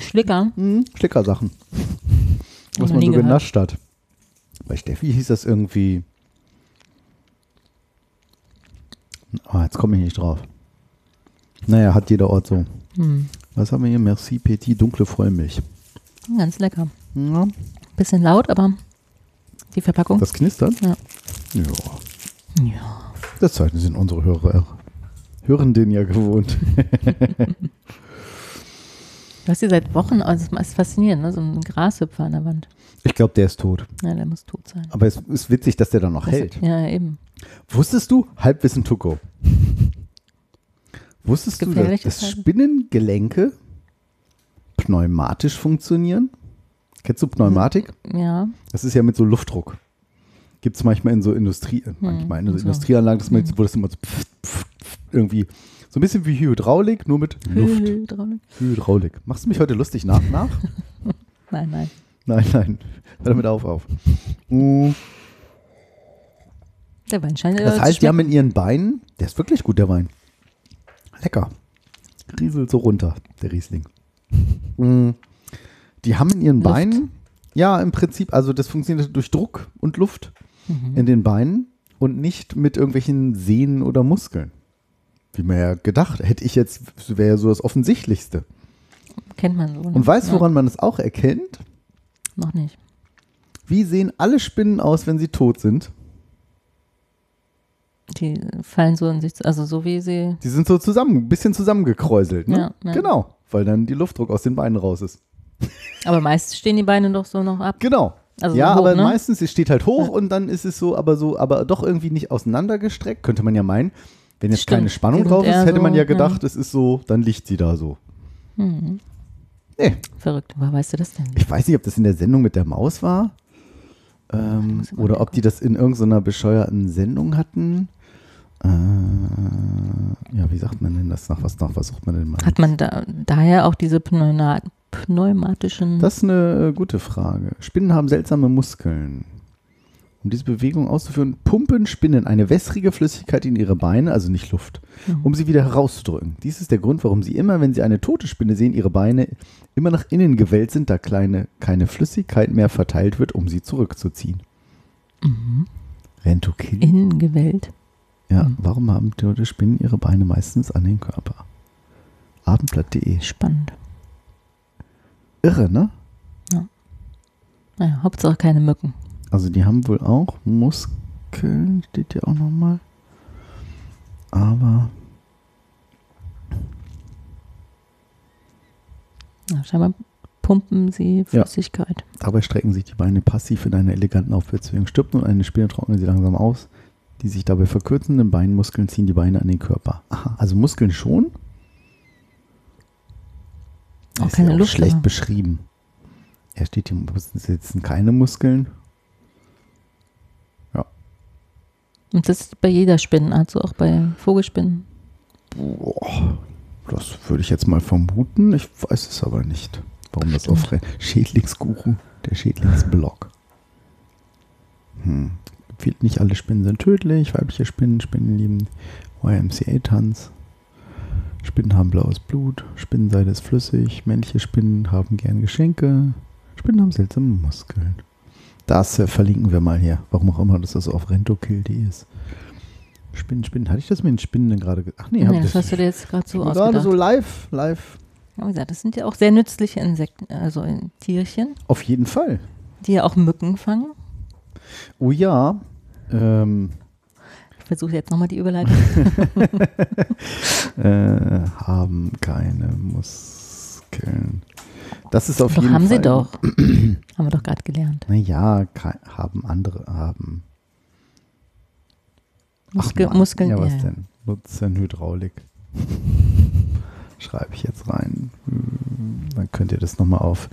Schlickern? Mhm. Schlickersachen. Was man so gehört. genascht hat. Bei Steffi hieß das irgendwie. Oh, jetzt komme ich nicht drauf. Naja, hat jeder Ort so. Hm. Was haben wir hier? Merci Petit, dunkle Vollmilch. Ganz lecker. Ja. Bisschen laut, aber die Verpackung. Das knistert? Ja. Ja. Ja. Das Zeichen sind unsere Hörer, Hörenden ja gewohnt. du hast hier seit Wochen, also das ist faszinierend, ne? so ein Grashüpfer an der Wand. Ich glaube, der ist tot. Ja, der muss tot sein. Aber es ist witzig, dass der dann noch Das- hält. Ja, eben. Wusstest du, Halbwissen to go. Wusstest du, dass, dass. Spinnengelenke pneumatisch funktionieren? Kennst du Pneumatik? Ja. Das ist ja mit so Luftdruck. Gibt es manchmal in so Industrie, äh, manchmal in so. Industrieanlagen, dass man, wo das immer so pft, pft, irgendwie so ein bisschen wie Hydraulik, nur mit Luft. Hydraulik. Hydraulik. Machst du mich heute lustig nach? nach? Nein, nein. Nein, nein. Hör damit auf, auf. Mm. Der Wein scheint äh, Das heißt, die haben in ihren Beinen, der ist wirklich gut, der Wein. Lecker. Rieselt so runter, der Riesling. Mm. Die haben in ihren Luft. Beinen, ja, im Prinzip, also das funktioniert durch Druck und Luft Mhm. in den Beinen und nicht mit irgendwelchen Sehnen oder Muskeln. Wie man ja gedacht, hätte ich jetzt, wäre ja so das Offensichtlichste. Kennt man so. Ne? Und weißt du, ja, woran man es auch erkennt? Noch nicht. Wie sehen alle Spinnen aus, wenn sie tot sind? Die fallen so in sich, also so wie sie. Die sind so zusammen, ein bisschen zusammengekräuselt, ne? Ja, ja. Genau, weil dann die Luftdruck aus den Beinen raus ist. Aber meist stehen die Beine doch so noch ab. Genau. Also ja, so hoch, aber ne? meistens, es steht halt hoch und dann ist es so, aber so, aber doch irgendwie nicht auseinandergestreckt, könnte man ja meinen. Wenn jetzt Stimmt, keine Spannung drauf ist, hätte man so, ja gedacht, es ist so, dann liegt sie da so. Mhm. Nee, Verrückt. Woher weißt du das denn? ich weiß nicht, ob das in der Sendung mit der Maus war ähm, oder ob die das in irgendeiner bescheuerten Sendung hatten. Äh, ja, wie sagt man denn das? Nach was, nach was sucht man denn mal? Hat man da, daher auch diese Pneuna pneumatischen. Das ist eine äh, gute Frage. Spinnen haben seltsame Muskeln. Um diese Bewegung auszuführen, pumpen Spinnen eine wässrige Flüssigkeit in ihre Beine, also nicht Luft, Mhm. um sie wieder herauszudrücken. Dies ist der Grund, warum sie immer, wenn sie eine tote Spinne sehen, ihre Beine immer nach innen gewellt sind, da kleine, keine Flüssigkeit mehr verteilt wird, um sie zurückzuziehen. Mhm. Rentokil? Innen gewellt. Ja, Mhm. warum haben tote Spinnen ihre Beine meistens an den Körper? Abendblatt.de. Spannend. Irre, ne? Naja, Hauptsache keine Mücken. Also die haben wohl auch Muskeln, steht hier auch nochmal. Aber Ja, scheinbar pumpen sie Ja. Flüssigkeit. dabei strecken sich die Beine passiv in einer eleganten Aufwärtsbewegung. Stirbt nun eine Spinne, trocknen sie langsam aus. Die sich dabei verkürzenden Beinmuskeln ziehen die Beine an den Körper. Aha, also Muskeln schon? Auch ist keine ja auch Luft, schlecht aber- beschrieben. Er steht hier, sitzen keine Muskeln. Und das ist bei jeder Spinnenart, so auch bei Vogelspinnen. Boah, das würde ich jetzt mal vermuten. Ich weiß es aber nicht. Warum das auf Re- Schädlingsguru, der Schädlingsblock. Hm. Nicht alle Spinnen sind tödlich. Weibliche Spinnen, Spinnen lieben YMCA-Tanz. Spinnen haben blaues Blut. Spinnenseide ist flüssig. Männliche Spinnen haben gern Geschenke. Spinnen haben seltsame Muskeln. Das äh, verlinken wir mal hier. Warum auch immer, dass das auf rentokill.de ist. Spinnen, Spinnen. Hatte ich das mit den Spinnen denn gerade gesagt? Ach nee, Ja, ich das hast du dir jetzt gerade so Gerade ausgedacht. so live, live. Wie gesagt, das sind ja auch sehr nützliche Insekten, also äh, Tierchen, Auf jeden Fall. die ja auch Mücken fangen. Oh ja. Ähm, Ich versuche jetzt nochmal die Überleitung. äh, haben keine Muskeln. Das ist auf doch, jeden haben Fall. sie doch. haben wir doch gerade gelernt. Naja, haben andere, haben. Muskel, Mann. Muskeln, Ja, was ja. denn? Nutzen Hydraulik. Schreibe ich jetzt rein. Dann könnt ihr das nochmal auf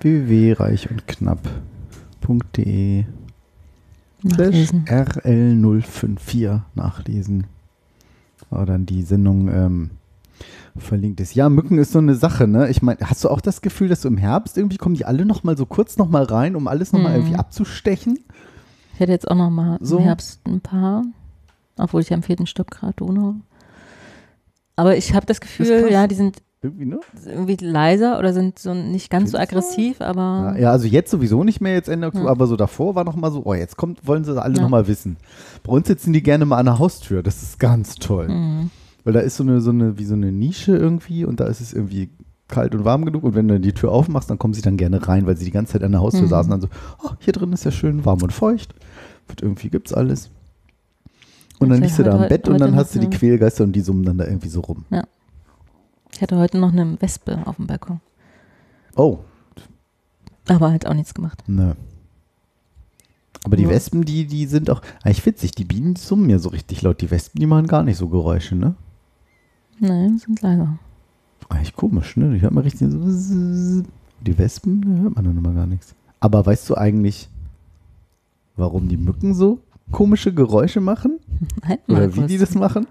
www.reichundknapp.de slash Nachlesen. RL054 nachlesen. Aber dann die Sendung ähm, verlinkt ist. Ja, Mücken ist so eine Sache, ne? Ich meine, hast du auch das Gefühl, dass du im Herbst irgendwie kommen die alle nochmal so kurz nochmal rein, um alles nochmal Mhm. irgendwie abzustechen? Ich hätte jetzt auch noch mal So. im Herbst ein paar, obwohl ich ja im vierten Stock gerade wohne. Aber ich habe das Gefühl, krass. ja, die sind Irgendwie, ne? irgendwie leiser oder sind so nicht ganz so Findest du? aggressiv, aber Ja, ja, also jetzt sowieso nicht mehr, jetzt Ende Oktober, Ja. aber so davor war nochmal so, oh, jetzt kommt, wollen sie alle Ja. nochmal wissen. Bei uns sitzen die gerne mal an der Haustür, das ist ganz toll. Mhm. Weil da ist so eine, so eine, wie so eine Nische irgendwie und da ist es irgendwie kalt und warm genug und wenn du die Tür aufmachst, dann kommen sie dann gerne rein, weil sie die ganze Zeit an der Haustür Mhm. saßen dann so, oh, hier drin ist ja schön warm und feucht. Und irgendwie gibt's alles. Und dann Ja, liegst du da am heute- Bett und dann hast du die ja. Quälgeister und die summen dann da irgendwie so rum. ich hatte heute noch eine Wespe auf dem Balkon. Oh. Aber hat auch nichts gemacht. Nö. Aber die Ja. Wespen, die, die sind auch, eigentlich witzig, die Bienen summen ja so richtig laut. Die Wespen, die machen gar nicht so Geräusche, ne? Nein, sind leiser. Eigentlich komisch, ne? Die hört man richtig so. Die Wespen, da hört man dann immer gar nichts. Aber weißt du eigentlich, warum die Mücken so komische Geräusche machen? Halt mal Oder wie die das machen?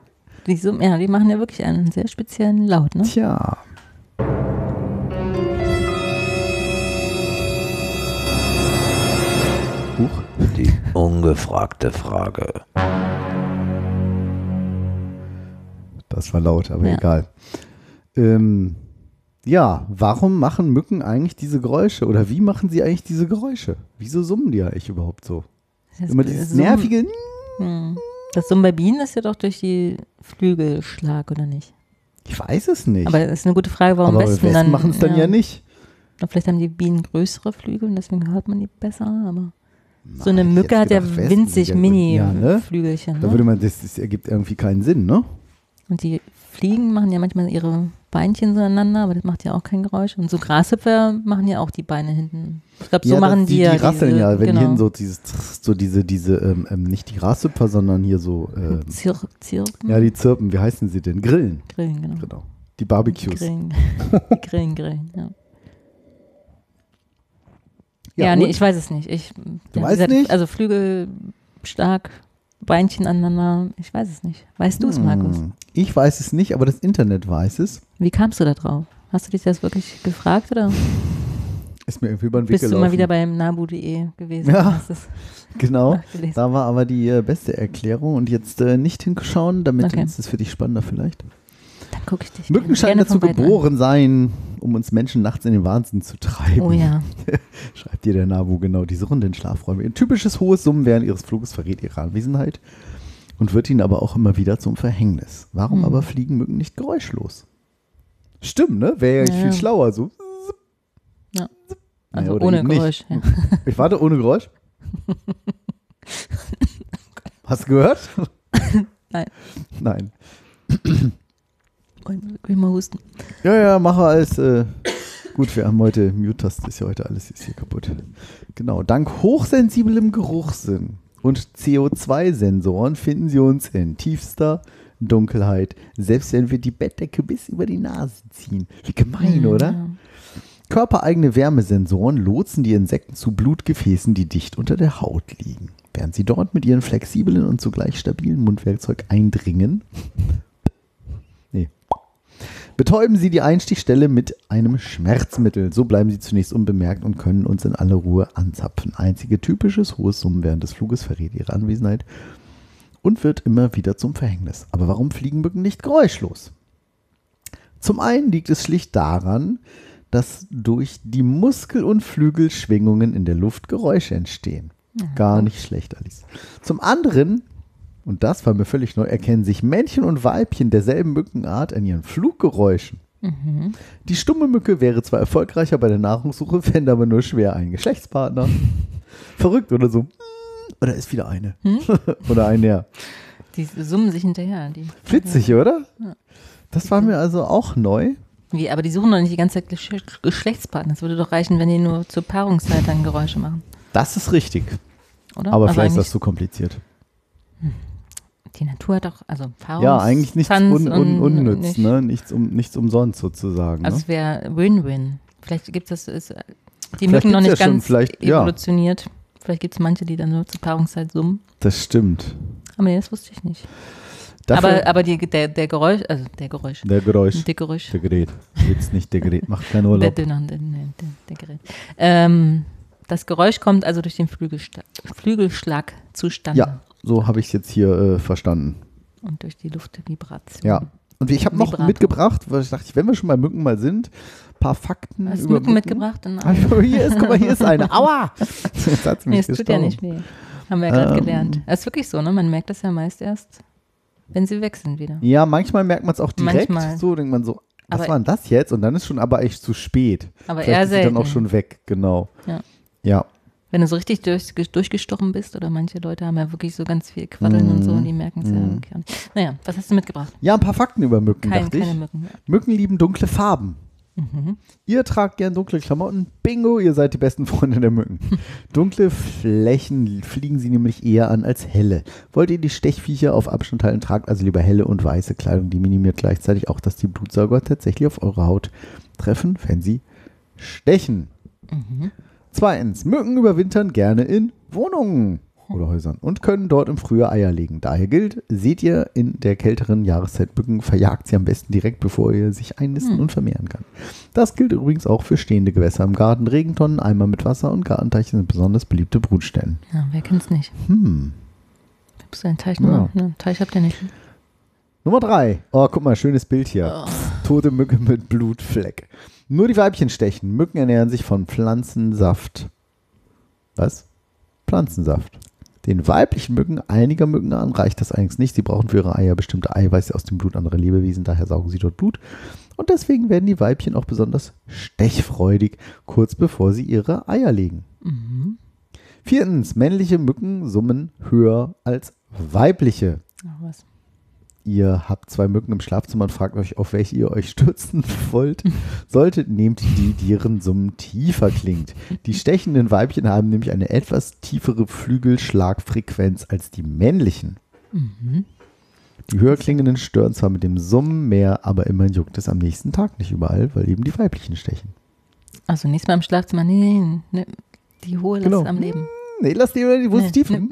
Die, summen- ja, die machen ja wirklich einen sehr speziellen Laut, ne? Tja. Huch. Die ungefragte Frage. Das war laut, aber Ja. egal. Ähm, ja, warum machen Mücken eigentlich diese Geräusche? Oder wie machen sie eigentlich diese Geräusche? Wieso summen die eigentlich überhaupt so? Das Immer dieses Summen- nervige. Hm. Das Summen bei Bienen ist ja doch durch die Flügelschlag, oder nicht? Ich weiß es nicht. Aber das ist eine gute Frage, warum Aber Wespen, Wespen dann. machen es dann ja. nicht. Na, Vielleicht haben die Bienen größere Flügel und deswegen hört man die besser, aber so eine Nein, Mücke hat ja winzig sind ja- ja, ne? Mini-Flügelchen. Da ne? würde man, das, das ergibt irgendwie keinen Sinn, ne? Und die Fliegen machen ja manchmal ihre Beinchen so aneinander, aber das macht ja auch kein Geräusch. Und so Grashüpfer machen ja auch die Beine hinten. Ich glaube, so ja, machen die, die, ja. die rasseln diese, ja, wenn genau. hier so dieses, so diese, diese, ähm, ähm, nicht die Grashüpfer, sondern hier so, ähm, Zir Zirpen? ja, die Zirpen, wie heißen sie denn? Grillen, Grillen, genau. genau. Die Barbecues. Grillen. Die Grillen, Grillen, ja. Ja, und? nee, ich weiß es nicht. Ich, Du ja, weißt gesagt, nicht? Also Flügel stark, Beinchen aneinander. Ich weiß es nicht. Weißt du es, Markus? Hm, Ich weiß es nicht, aber das Internet weiß es. Wie kamst du da drauf? Hast du dich das wirklich gefragt oder Ist mir irgendwie über den Weg bist du gelaufen. mal wieder beim nabu.de gewesen? Ja. Genau. Da war aber die äh, beste Erklärung und jetzt äh, nicht hinschauen, damit Okay. ist es für dich spannender vielleicht. Dann gucke ich dich Mücken scheinen dazu weitem an. geboren sein, um uns Menschen nachts in den Wahnsinn zu treiben. Oh ja. Schreibt dir der Nabu genau diese runden Schlafräume. Ihr typisches hohes Summen während ihres Fluges verrät ihre Anwesenheit und wird ihnen aber auch immer wieder zum Verhängnis. Warum Hm. aber fliegen Mücken nicht geräuschlos? Stimmt, ne? Wäre ja, Ja, viel schlauer so. Ja. Naja, Also oder ohne. Geräusch. Ja. Ich warte ohne Geräusch. Hast du gehört? Nein. Nein. Ich mal husten. Ja, ja, mache als. Äh, gut, wir haben heute Mute-Taste, ist ja heute alles ist hier kaputt. Genau. Dank hochsensiblem Geruchssinn und CO2-Sensoren finden sie uns in tiefster Dunkelheit, selbst wenn wir die Bettdecke bis über die Nase ziehen. Wie gemein, Hm, oder? Körpereigene Wärmesensoren lotsen die Insekten zu Blutgefäßen, die dicht unter der Haut liegen. Während sie dort mit ihrem flexiblen und zugleich stabilen Mundwerkzeug eindringen, betäuben sie die Einstichstelle mit einem Schmerzmittel. So bleiben sie zunächst unbemerkt und können uns in aller Ruhe anzapfen. Einzige typisches hohes Summen während des Fluges verrät ihre Anwesenheit und wird immer wieder zum Verhängnis. Aber warum fliegen Mücken nicht geräuschlos? Zum einen liegt es schlicht daran, dass durch die Muskel- und Flügelschwingungen in der Luft Geräusche entstehen. Gar nicht schlecht, Alice. Zum anderen, und das war mir völlig neu, erkennen sich Männchen und Weibchen derselben Mückenart an ihren Fluggeräuschen. Mhm. Die stumme Mücke wäre zwar erfolgreicher bei der Nahrungssuche, fände aber nur schwer einen Geschlechtspartner. Verrückt oder so. Oder ist wieder eine. Hm? oder ein ja. Die summen sich hinterher. Die. Witzig, oder? Ja. Das war mir also auch neu. Wie, aber die suchen doch nicht die ganze Zeit Gesch Geschlechtspartner. Es würde doch reichen, wenn die nur zur Paarungszeit dann Geräusche machen, Das ist richtig. oder? Aber vielleicht ist das zu kompliziert. Die Natur hat doch, also Paarungs Ja, eigentlich nichts Tanz un, un, unnütz, nicht- ne? Nichts, um, nichts umsonst sozusagen. Also ne? es wäre Win-Win. Vielleicht gibt es, ist, die Vielleicht Mücken noch nicht ja schon, ganz vielleicht- ja. evolutioniert. Vielleicht gibt es manche, die dann nur zur Paarungszeit summen. Das stimmt. Aber nee, das wusste ich nicht. Dafür, aber aber die, der, der Geräusch, also der Geräusch, der Geräusch, der Geräusch, der Gerät. Jetzt nicht der Gerät, macht keinen Urlaub. der, der, der, der Gerät. Ähm, das Geräusch kommt also durch den Flügelschlag zustande Ja, so habe ich es jetzt hier äh, verstanden. und durch die Luftvibration. Ja. Und ich habe noch Vibrator. mitgebracht, weil ich dachte, wenn wir schon bei Mücken mal sind, ein paar Fakten Hast du über Mücken mitgebracht? Dann, Ah, hier ist, guck mal, hier ist eine. Aua! Jetzt hat nee, es tut ja nicht weh. Haben wir ja gerade Ähm. gelernt. Das ist wirklich so, ne? Man merkt das ja meist erst, wenn sie weg sind wieder. Ja, manchmal merkt man es auch direkt. Manchmal. So denkt man so, was Aber- war denn das jetzt? Und dann ist schon aber echt zu spät. Aber Vielleicht eher ist sie dann auch selten. schon weg, genau. Ja. Ja. Wenn du so richtig durch, durchgestochen bist, oder manche Leute haben ja wirklich so ganz viel Quaddeln und so, Mhm. und die merken es ja Mhm. wirklich auch nicht. Naja, was hast du mitgebracht? Ja, ein paar Fakten über Mücken, Kein, dachte keine ich. Mücken. Mücken lieben dunkle Farben. Ihr tragt gern dunkle Klamotten. Bingo, ihr seid die besten Freunde der Mücken. Dunkle Flächen fliegen sie nämlich eher an als helle. Wollt ihr die Stechviecher auf Abstand halten, tragt also lieber helle und weiße Kleidung. Die minimiert gleichzeitig auch, dass die Blutsauger tatsächlich auf eure Haut treffen, wenn sie stechen. Zweitens, Mücken überwintern gerne in Wohnungen oder Häusern und können dort im Frühjahr Eier legen. Daher gilt, seht ihr in der kälteren Jahreszeit Mücken, verjagt sie am besten direkt, bevor ihr sich einnisten und vermehren kann. Das gilt übrigens auch für stehende Gewässer im Garten. Regentonnen, Eimer mit Wasser und Gartenteiche sind besonders beliebte Brutstellen. Ja, wer kennt's nicht? Hm. Habt ihr einen Teich noch? Ne, Teich habt ihr nicht. Nummer drei. Oh, guck mal, schönes Bild hier. Tote Mücke mit Blutfleck. Nur die Weibchen stechen. Mücken ernähren sich von Pflanzensaft. Was? Pflanzensaft. Den weiblichen Mücken einiger Mückenarten reicht das allerdings nicht. Sie brauchen für ihre Eier bestimmte Eiweiße aus dem Blut anderer Lebewesen, daher saugen sie dort Blut. Und deswegen werden die Weibchen auch besonders stechfreudig, kurz bevor sie ihre Eier legen. Viertens, männliche Mücken summen höher als weibliche. Ach, was. Ihr habt zwei Mücken im Schlafzimmer und fragt euch, auf welche ihr euch stürzen wollt. Solltet, nehmt die, deren Summen tiefer klingt. Die stechenden Weibchen haben nämlich eine etwas tiefere Flügelschlagfrequenz als die männlichen. Die höher klingenden stören zwar mit dem Summen mehr, aber immerhin juckt es am nächsten Tag nicht überall, weil eben die weiblichen stechen. Also nächstes Mal im Schlafzimmer, nee, nee, nee die hohe Genau. lass am Leben. Nee, lass die, die wo ist Nee, tief? Hm.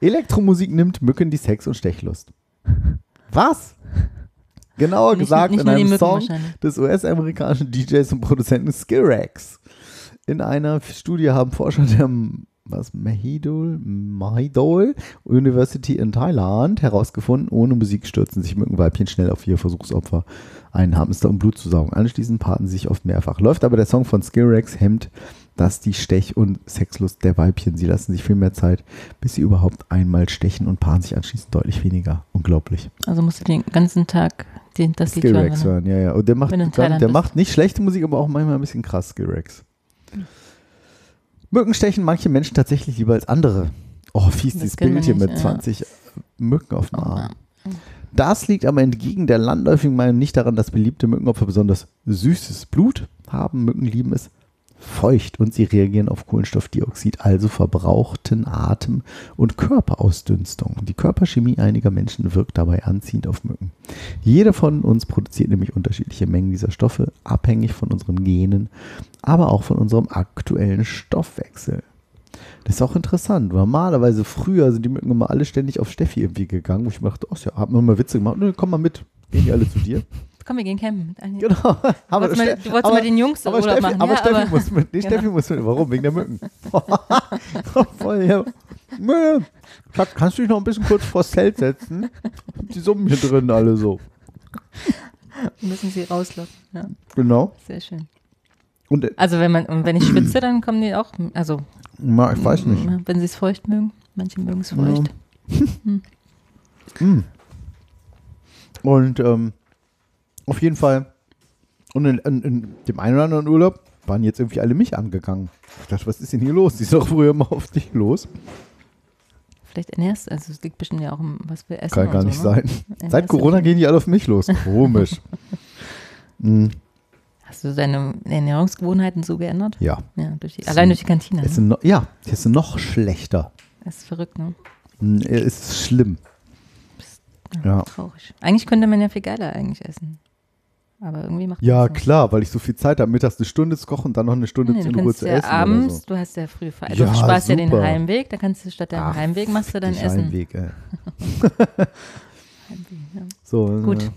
Elektromusik nimmt Mücken die Sex- und Stechlust. Was? Genauer Nicht- gesagt nicht in einem Mücken Song des US-amerikanischen DJs und Produzenten Skirax. In einer Studie haben Forscher der was, Mahidol, Mahidol University in Thailand herausgefunden, ohne Musik stürzen sich Mückenweibchen schnell auf ihr Versuchsopfer, einen Hamster, um Blut zu saugen. Anschließend paaren sie sich oft mehrfach. Läuft aber der Song von Skirax hemmt das die Stech- und Sexlust der Weibchen. Sie lassen sich viel mehr Zeit, bis sie überhaupt einmal stechen und paaren sich anschließend deutlich weniger. Unglaublich. Also musst du den ganzen Tag den, das Lied hören. Skillrex wenn du- hören, ja, ja. Und der macht, der bist. macht nicht schlechte Musik, aber auch manchmal ein bisschen krass, Skillrex. Mücken stechen manche Menschen tatsächlich lieber als andere. Oh, fies, Das dieses Bild hier mit ja. 20 Mücken auf dem Oh, Arm. Das liegt aber entgegen der landläufigen Meinung nicht daran, dass beliebte Mückenopfer besonders süßes Blut haben. Mücken lieben es feucht und sie reagieren auf Kohlenstoffdioxid, also verbrauchten Atem- und Körperausdünstung. Die Körperchemie einiger Menschen wirkt dabei anziehend auf Mücken. Jeder von uns produziert nämlich unterschiedliche Mengen dieser Stoffe, abhängig von unseren Genen, aber auch von unserem aktuellen Stoffwechsel. Das ist auch interessant. Normalerweise früher sind die Mücken immer alle ständig auf Steffi irgendwie gegangen, wo ich mir dachte, oh, ja, haben wir mal Witze gemacht. Nö, komm mal mit. Gehen die alle zu dir? Komm, wir gehen campen. Genau. Aber wolltest mal- du wolltest aber- mal den Jungs aber Urlaub Steffi, machen, aber ja, Steffi aber- muss mit. Nee, Genau. Steffi muss mit. Warum? Wegen der Mücken. Voll, ja. Schatz, kannst du dich noch ein bisschen kurz vors Zelt setzen? Die summen hier drin alle so. Müssen sie rauslocken. Ja, Genau. sehr schön. Und äh, Also wenn man, und wenn ich schwitze, dann kommen die auch, also na, ich weiß nicht. wenn sie es feucht mögen. Manche mögen es feucht. Mm. Und ähm, auf jeden Fall, und in, in, in dem einen oder anderen Urlaub waren jetzt irgendwie alle mich angegangen. Ich dachte, was ist denn hier los? Die ist doch früher mal auf dich los. Vielleicht ernährst also es liegt bestimmt ja auch im, was wir essen. Kann gar so, nicht ne? sein. Ernährst Seit du Corona gehen die alle auf mich los. Komisch. mm, Hast du deine Ernährungsgewohnheiten so geändert? ja. Ja, durch die, allein durch die Kantine. Es Ne? ja, ist noch schlechter. Das ist verrückt, ne? Es ist schlimm. Ja. Traurig. Eigentlich könnte man ja viel geiler eigentlich essen. Aber irgendwie macht Ja, das klar, weil ich so viel Zeit habe, mittags eine Stunde zu kochen und dann noch eine Stunde Nee, in du Ruhe zu ja essen. abends, so. du hast ja früh frei. Also Ja, du sparst ja den super. Heimweg, da kannst du statt deinem Ach, Heimweg machst du dann Essen. Heimweg, ey. Heimweg, ja. So, Gut. Äh.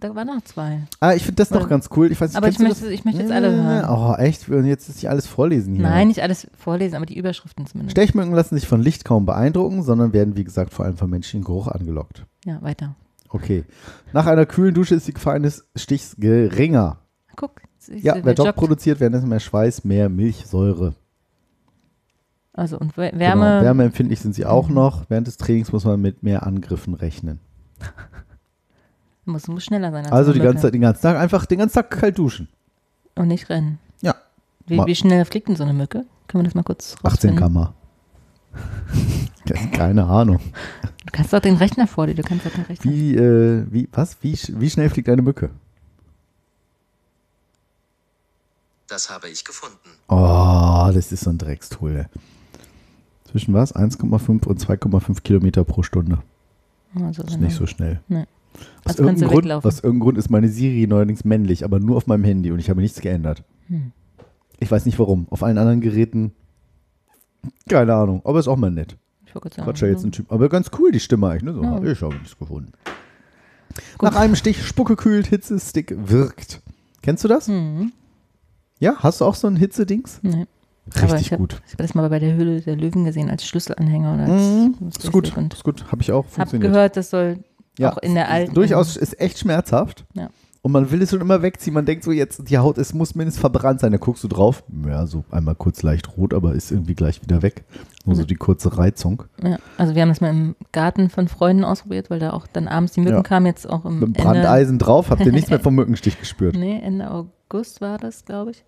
Da waren noch zwei. Ah, ich finde das doch ganz cool. Ich weiß, Aber ich möchte, ich möchte jetzt alle hören. Oh, echt? Und jetzt ist nicht alles vorlesen hier. Nein, nicht alles vorlesen, aber die Überschriften zumindest. Stechmücken lassen sich von Licht kaum beeindrucken, sondern werden, wie gesagt, vor allem vom menschlichen Geruch angelockt. Ja, weiter. Okay. Nach einer kühlen Dusche ist die Gefahr eines Stichs geringer. Guck. Ja, wer Job produziert, währenddessen mehr Schweiß, mehr Milchsäure. Also und Wär- Genau. Wärme. Wärmeempfindlich sind sie auch noch. Während des Trainings muss man mit mehr Angriffen rechnen. Muss, muss schneller sein. Als Also die ganze. Zeit, den ganzen Tag einfach den ganzen Tag kalt duschen. Und nicht rennen. Ja. Wie, wie schnell fliegt denn so eine Mücke? Können wir das mal kurz 18 rausfinden? Kammer. Keine Ahnung. Du kannst doch den Rechner vor dir, du kannst doch den Rechner. Wie, äh, wie, was? Wie, wie schnell fliegt eine Mücke? Das habe ich gefunden. Oh, das ist so ein Dreckstool. ey. Zwischen was? 1,5 und 2,5 Kilometer pro Stunde. Also, Das ist nicht so schnell. Nee. Aus Also irgendeinem, Grund, aus irgendeinem Grund ist meine Siri neuerdings männlich, aber nur auf meinem Handy und ich habe nichts geändert. Hm. Ich weiß nicht warum. Auf allen anderen Geräten, keine Ahnung, aber ist auch mal nett. Ich wollte Quatsch ja jetzt ein Typ. Aber ganz cool, die Stimme eigentlich. Ne? So, Ja. Ich habe nichts gefunden. Gut. Nach einem Stich Spucke kühlt, Hitzestick wirkt. Kennst du das? Hm. Ja, hast du auch so ein Hitzedings? Nee. Aber Richtig ich hab- gut. Ich habe das mal bei der Höhle der Löwen gesehen als Schlüsselanhänger oder als Mhm. Ist gut, Und ist gut. Habe ich auch habe funktioniert. gehört, das soll Ja, auch in der alten. Durchaus ist echt schmerzhaft. Ja. Und man will es schon immer wegziehen. Man denkt so, jetzt die Haut, es muss mindestens verbrannt sein. Da guckst du drauf. Ja, so einmal kurz leicht rot, aber ist irgendwie gleich wieder weg. Nur so die kurze Reizung. Ja, also wir haben das mal im Garten von Freunden ausprobiert, weil da auch dann abends die Mücken Ja. kamen, jetzt auch im Mit Ende, Brandeisen drauf, habt ihr nichts mehr vom Mückenstich gespürt. Nee, Ende August war das, glaube ich.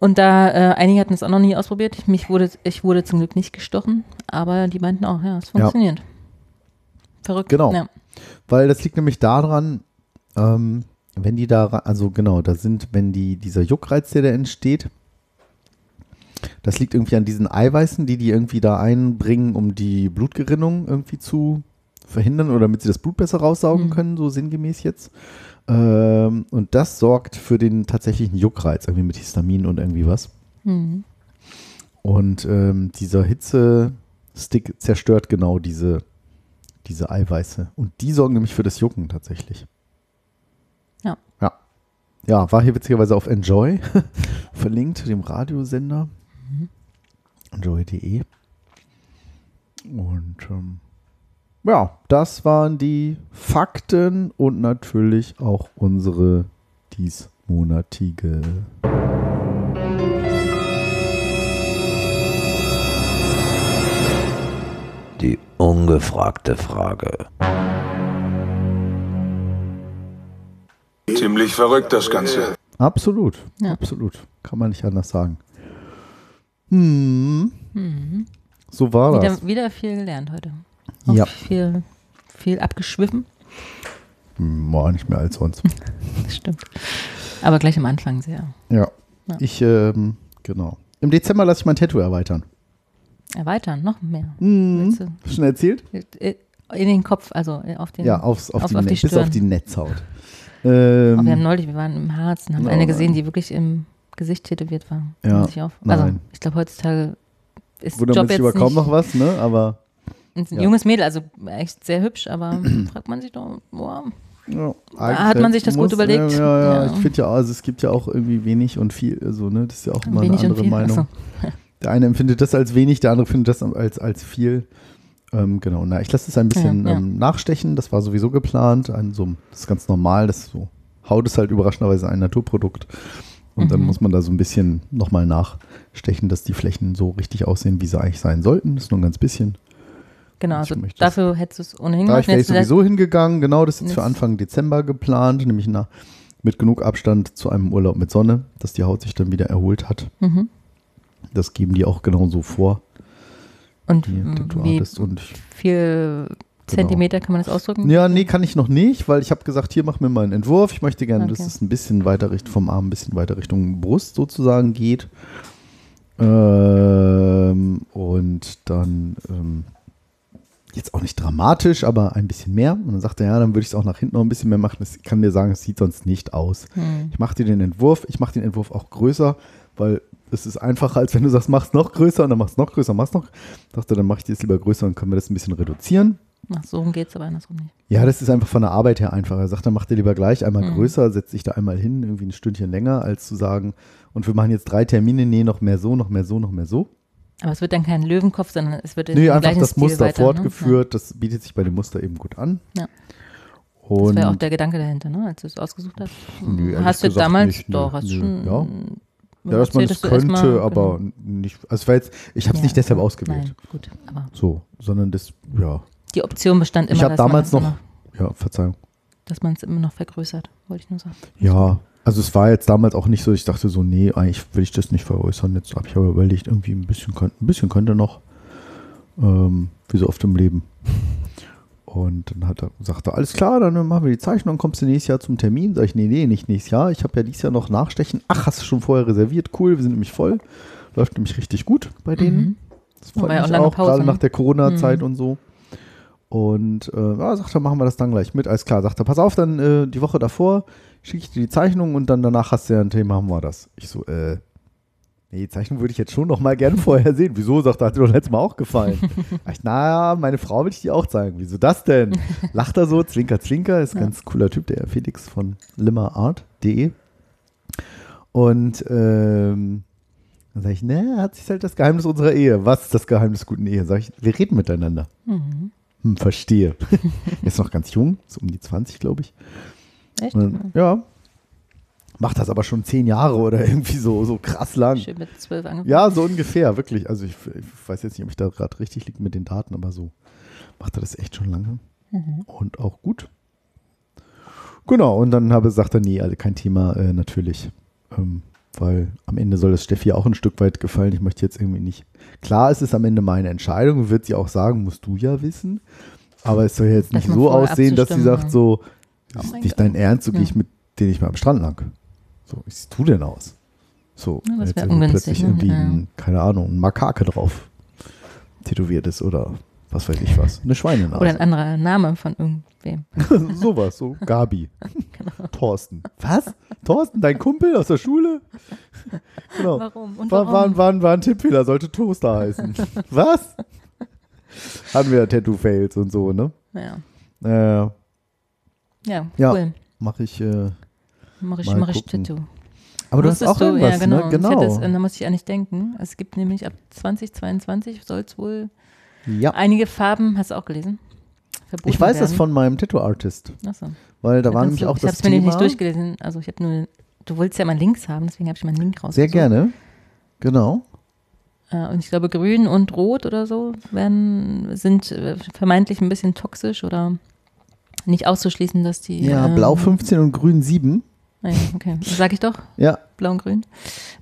Und da, äh, einige hatten es auch noch nie ausprobiert. Mich wurde, ich wurde zum Glück nicht gestochen, aber die meinten auch, ja, es funktioniert. Verrückt. Genau. Ja. Weil das liegt nämlich daran, ähm, wenn die da, also genau, da sind, wenn die, dieser Juckreiz, der da entsteht, das liegt irgendwie an diesen Eiweißen, die die irgendwie da einbringen, um die Blutgerinnung irgendwie zu verhindern oder damit sie das Blut besser raussaugen Mhm. können, so sinngemäß jetzt. Ähm, und das sorgt für den tatsächlichen Juckreiz, irgendwie mit Histamin und irgendwie was. Mhm. Und ähm, dieser Hitzestick zerstört genau diese, diese Eiweiße. Und die sorgen nämlich für das Jucken tatsächlich. Ja. War hier witzigerweise auf Enjoy verlinkt, dem Radiosender. Enjoy.de. Und ähm, ja, das waren die Fakten und natürlich auch unsere diesmonatige Die ungefragte Frage. Ziemlich verrückt das Ganze. Absolut, Ja. absolut. Kann man nicht anders sagen. Hm, Mhm. so war das. Wieder, wieder viel gelernt heute. Auch Ja. Viel, viel abgeschwiffen. Hm, War nicht mehr als sonst. Das stimmt. Aber gleich am Anfang sehr. ja. Ja. Ich, ähm, genau. Im Dezember lasse ich mein Tattoo erweitern. Erweitern, noch mehr. Hm. Du- Schon erzählt? In den Kopf, also auf den. Ja, aufs, auf, auf- die, auf die bis auf die Netzhaut. Oh, wir haben Ähm, neulich, wir waren im Harz und haben Oh eine gesehen, die wirklich im Gesicht tätowiert war. Ja, Muss ich. Also, nein. ich glaube, heutzutage ist wundert Job jetzt über kaum nicht noch was, ne? Aber ein ja. junges Mädel, also echt sehr hübsch, aber fragt man sich doch, boah, ja, hat man sich das gut überlegt? Ja, ja, ja. Ich finde ja, also es gibt ja auch irgendwie wenig und viel, so, ne? Das ist ja auch immer wenig eine andere viel. Meinung. Achso. Der eine empfindet das als wenig, der andere findet das als, als viel. Ähm, genau, na, ich lasse es ein bisschen Ja, ja. Ähm, nachstechen. Das war sowieso geplant. Ein, so, das ist ganz normal. Das so, Haut ist halt überraschenderweise ein Naturprodukt. Und dann Mhm. muss man da so ein bisschen nochmal nachstechen, dass die Flächen so richtig aussehen, wie sie eigentlich sein sollten. Das ist nur ein ganz bisschen. Genau, also dafür hättest du es ohnehin Da gemacht. ich wäre ich sowieso hingegangen. Genau, das ist jetzt für Anfang Dezember geplant, nämlich nach, mit genug Abstand zu einem Urlaub mit Sonne, dass die Haut sich dann wieder erholt hat. Mhm. Das geben die auch genauso vor, Und die wie. Und viel Zentimeter kann man das ausdrücken? Ja, nee, kann ich noch nicht, weil ich habe gesagt, hier mach mir mal einen Entwurf. Ich möchte gerne, dass Okay. es ein bisschen weiter Richtung vom Arm, ein bisschen weiter Richtung Brust sozusagen geht. Ähm, und dann ähm, jetzt auch nicht dramatisch, aber ein bisschen mehr. Und dann sagte er, ja, dann würde ich es auch nach hinten noch ein bisschen mehr machen. Ich kann dir sagen, es sieht sonst nicht aus. Hm. Ich mache dir den Entwurf, ich mache den Entwurf auch größer, weil es ist einfacher, als wenn du sagst, mach's noch größer und dann machst noch größer, machst noch. Ich dachte, dann mache ich das lieber größer und können wir das ein bisschen reduzieren. Ach, so rum geht es aber andersrum nicht. Ja, das ist einfach von der Arbeit her einfacher. Er sagt, dann mach dir lieber gleich einmal Mhm. größer, setz dich da einmal hin, irgendwie ein Stündchen länger, als zu sagen, und wir machen jetzt drei Termine, nee, noch mehr so, noch mehr so, noch mehr so. Aber es wird dann kein Löwenkopf, sondern es wird in Nee, einfach das Stil Muster weiter, fortgeführt, das bietet sich bei dem Muster eben gut an. Ja. Ne? Das Und war ja auch der Gedanke dahinter, ne? als du es ausgesucht hast. Ehrlich hast du damals, nicht, doch, hast nö, schon. ja. Ja, dass man das könnte, aber genau. nicht, also war jetzt, ich habe es Ja, nicht deshalb ausgewählt. Nein, gut, aber So, sondern das, ja, die Option bestand immer, ich habe damals noch, immer, ja, Verzeihung. dass man es immer noch vergrößert, wollte ich nur sagen. Ja, also es war jetzt damals auch nicht so, ich dachte so, nee, eigentlich will ich das nicht veräußern. Jetzt habe ich aber überlegt, irgendwie ein bisschen, ein bisschen könnte noch, ähm, wie so oft im Leben. Und dann hat er gesagt, er, alles klar, dann machen wir die Zeichnung, kommst du nächstes Jahr zum Termin? Sag ich, nee, nee, nicht nächstes Jahr. Ich habe ja dieses Jahr noch Nachstechen. Ach, hast du schon vorher reserviert? Cool, wir sind nämlich voll. Läuft nämlich richtig gut bei denen. Mhm. Das freut auch mich auch, Pause, gerade ne? nach der Corona-Zeit Mhm. und so. Und äh, ja, sagt er, machen wir das dann gleich mit. Alles klar, sagt er, pass auf, dann äh, die Woche davor schicke ich dir die Zeichnung und dann danach hast du ja ein Thema, haben wir das. Ich so, äh, nee, die Zeichnung würde ich jetzt schon noch mal gerne vorher sehen. Wieso? Sagt er, hat dir doch letztes Mal auch gefallen. Ich, naja, meine Frau will ich dir auch zeigen. Wieso das denn? Lacht er so, zwinker, zwinker, ist ein Ja. ganz cooler Typ, der Felix von limmerart.de. Und ähm, dann sage ich, ne, hat sich halt das Geheimnis unserer Ehe. Was ist das Geheimnis guten Ehe? Sag ich, wir reden miteinander. Mhm. Hm, verstehe. er ist noch ganz jung, ist um die 20, glaube ich. Echt? Und, ja. Macht das aber schon zehn Jahre oder irgendwie so, so krass lang. Schön mit zwölf angefangen. Ja, so ungefähr, wirklich. Also ich, ich weiß jetzt nicht, ob ich da gerade richtig liege mit den Daten, aber so macht er das echt schon lange. Mhm. Und auch gut. Genau, und dann habe sagt er, nee, also kein Thema, äh, natürlich. Ähm, weil am Ende soll das Steffi auch ein Stück weit gefallen. Ich möchte jetzt irgendwie nicht. Klar, es ist am Ende meine Entscheidung, wird sie auch sagen, musst du ja wissen. Aber es soll ja jetzt nicht so aussehen, dass sie sagt, ja. so, Oh ist nicht dein Ernst, so gehe Ja. ich mit denen nicht mehr am Strand lang. So, wie siehst du denn aus? So, Ja, jetzt irgendwie plötzlich ne? irgendwie, Ja. ein, keine Ahnung, ein Makake drauf tätowiert ist oder was weiß ich was. Eine Schweinenase. Oder ein anderer Name von irgendwem. Sowas, so Gabi. Genau. Thorsten. Was? Thorsten, dein Kumpel aus der Schule? Genau. Warum? Und War, warum? war, war, war ein Tippfehler, sollte Toaster heißen. Was? Hatten wir Tattoo-Fails und so, ne? Ja. Äh, Ja, Ja. cool. mach ich. Äh, Mach ich, mach ich. Tattoo. aber du hast Wusstest auch irgendwas, ja, genau. ne? Ich Genau. hätte es, da muss ich eigentlich denken. Es gibt nämlich ab 2022 soll es wohl ja. einige Farben, hast du auch gelesen? Verboten Ich weiß werden. das von meinem Tattoo-Artist, Achso. weil da war Kannst nämlich du- auch ich das hab's mir nämlich Thema. nicht durchgelesen. Also ich habe nur, du wolltest ja mal Links haben, deswegen habe ich mal einen Link raus. Sehr gerne. Genau. Äh, und ich glaube, grün und rot oder so werden, sind äh, vermeintlich ein bisschen toxisch oder nicht auszuschließen, dass die. Ja, ähm, blau 15 und grün 7. Ah ja, okay. Sag ich doch. Ja, Blau und grün.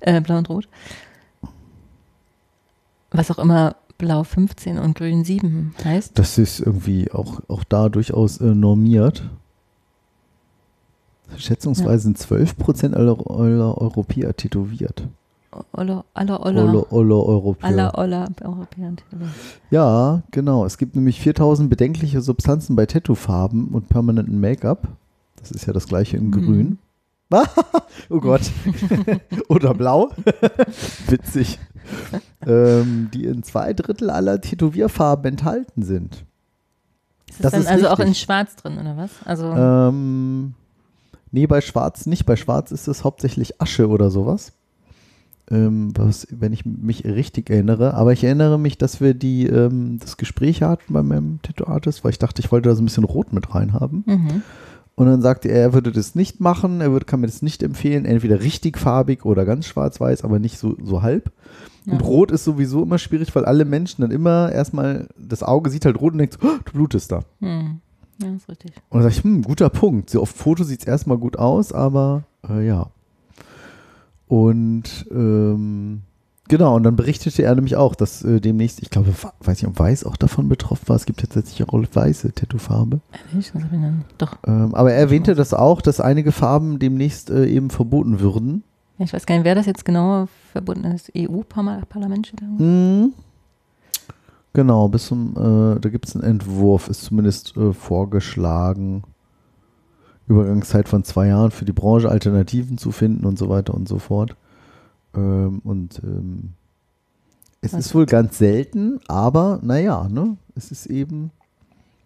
Äh, blau und rot. Was auch immer blau 15 und grün 7 heißt. das ist irgendwie auch, auch da durchaus äh, normiert. Schätzungsweise sind 12% aller, aller Europäer tätowiert. Olla, alla, Olle, Europäer. Olla, Europäer. Ja, genau. Es gibt nämlich 4000 bedenkliche Substanzen bei Tattoofarben und permanenten Make-up. Das ist ja das gleiche in Mhm. grün. oh Gott. Oder blau. Witzig. ähm, die in zwei Drittel aller Tätowierfarben enthalten sind. Ist das, Das dann ist also auch in richtig. schwarz drin, oder was? Also, Ähm, nee, bei Schwarz nicht. Bei Schwarz ist es hauptsächlich Asche oder sowas. Ähm, was, wenn ich mich richtig erinnere. Aber ich erinnere mich, dass wir die, ähm, das Gespräch hatten bei meinem Tattoo-Artist, weil ich dachte, ich wollte da so ein bisschen Rot mit reinhaben. mhm. Und dann sagte er, er würde das nicht machen, er würde, kann mir das nicht empfehlen, entweder richtig farbig oder ganz schwarz-weiß, aber nicht so, so halb. Und Ja. Rot ist sowieso immer schwierig, weil alle Menschen dann immer erstmal, das Auge sieht halt rot und denkt, oh, du blutest da. Hm. Ja, ist richtig. Und dann sag ich, hm, guter Punkt. So auf Foto sieht es erstmal gut aus, aber äh, ja. Und ähm, genau, und dann berichtete er nämlich auch, dass äh, demnächst, ich glaube, weiß nicht, ob Weiß auch davon betroffen war. Es gibt tatsächlich auch weiße Tattoofarbe. Ich denn? Doch. Ähm, aber er erwähnte das auch, dass einige Farben demnächst äh, eben verboten würden. Ja, ich weiß gar nicht, wer das jetzt genau verbunden ist. EU-Parlament steht da irgendwo? Hm. Genau, bis zum, äh, da gibt es einen Entwurf, ist zumindest äh, vorgeschlagen. Übergangszeit von zwei Jahren für die Branche Alternativen zu finden und so weiter und so fort. Ähm, und ähm, es Was? ist wohl ganz selten, aber naja, ne? Es ist eben.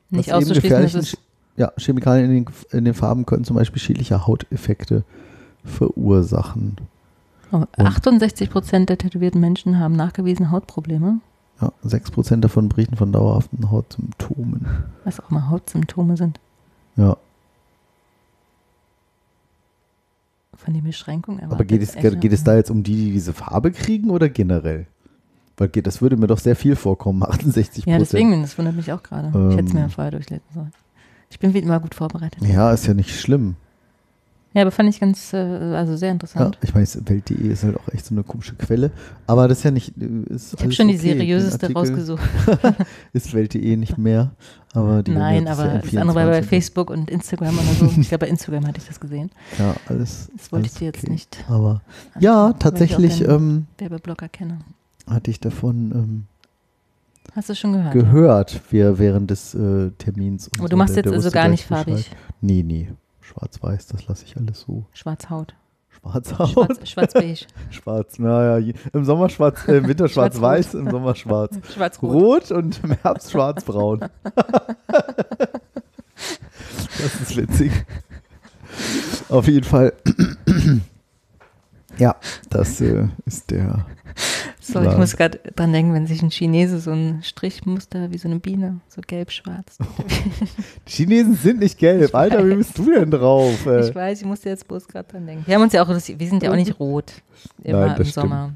Nicht eben auszuschließen, Ja, Chemikalien in den, in den Farben können zum Beispiel schädliche Hauteffekte verursachen. oh, 68 Prozent der tätowierten Menschen haben nachgewiesen Hautprobleme. Ja, 6% davon berichten von dauerhaften Hautsymptomen. Was auch immer Hautsymptome sind. Ja, Von den Beschränkungen. aber geht es, geht es da jetzt um die, die diese Farbe kriegen oder generell? Weil geht, das würde mir doch sehr viel vorkommen, 68% Ja, deswegen, das wundert mich auch gerade. ich hätte es mir Ähm. ja vorher durchlesen sollen. Ich bin wie immer gut vorbereitet. Ja, ist ja nicht schlimm. Ja, aber fand ich ganz, äh, also sehr Ja, interessant. ich weiß, Welt.de ist halt auch echt so eine komische Quelle. Aber das ist ja nicht. äh, Ist ich habe schon die okay. Seriöseste rausgesucht. Ist Welt.de nicht mehr. Aber die Nein, aber ja das andere war bei M24. Facebook und Instagram oder so. Ich glaube, bei Instagram hatte ich das gesehen. Ja, alles. Das wollte alles ich dir jetzt okay. nicht. Aber ja, tatsächlich ähm, Werbeblocker kenne. hatte ich davon ähm, Hast du schon gehört? gehört, wir während des äh, Termins. und Aber so, du machst jetzt also gar nicht farbig. Nee, nee. Schwarz-Weiß, das lasse ich alles so. Schwarzhaut. Schwarz-Haut. Schwarz, schwarz-beige. Schwarz, naja, im Sommer schwarz, äh, im Winter schwarz-weiß, im Sommer schwarz. Schwarz-rot. Rot und im Herbst schwarz-braun. das ist witzig. Auf jeden Fall. Ja, das äh, ist der. So, ich Plan. muss gerade dran denken, wenn sich ein Chinese so ein Strichmuster wie so eine Biene, so gelb-schwarz. Die Chinesen sind nicht gelb. Ich Alter, wie weiß. bist du denn drauf? Äh, Ich weiß, ich musste jetzt bloß gerade dran denken. Wir haben uns ja auch, wir sind ja auch nicht rot. Immer Nein, im stimmt. Sommer.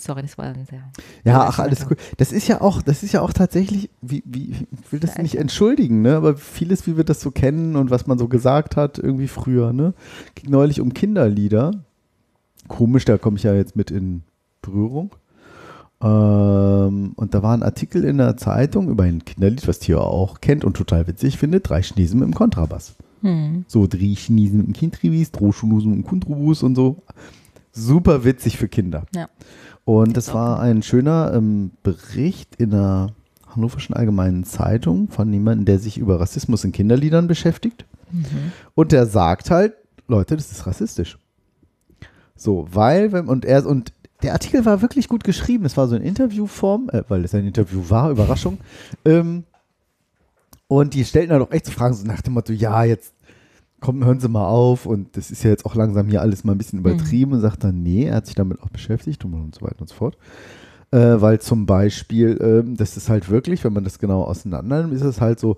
Sorry, das war ein sehr. Ja, ach, alles gut. Das ist ja auch, das ist ja auch tatsächlich, wie, wie, ich will das nicht ich- entschuldigen, ne? Aber vieles, wie wir das so kennen und was man so gesagt hat, irgendwie früher, ne? Ging neulich um Kinderlieder. Komisch, da komme ich ja jetzt mit in Berührung. Ähm, und da war ein Artikel in der Zeitung über ein Kinderlied, was Theo auch kennt und total witzig findet, drei Chinesen mit dem Kontrabass. Hm. So, drei Chinesen mit dem Kindribis, drei Chinesen mit dem Kundrubus und so. Super witzig für Kinder. Ja. Und das war ein schöner ähm, Bericht in der Hannoverschen Allgemeinen Zeitung von jemandem, der sich über Rassismus in Kinderliedern beschäftigt. Mhm. Und der sagt halt, Leute, das ist rassistisch. So, weil, und er, und der Artikel war wirklich gut geschrieben. Es war so in Interviewform, äh, weil es ein Interview war, Überraschung. Ähm, und die stellten dann auch echt so Fragen, so nach dem Motto, ja, jetzt komm, hören Sie mal auf und das ist ja jetzt auch langsam hier alles mal ein bisschen übertrieben und sagt dann, nee, er hat sich damit auch beschäftigt und, so weiter und so fort. Äh, weil zum Beispiel, ähm, das ist halt wirklich, wenn man das genau auseinander nimmt, ist es halt so,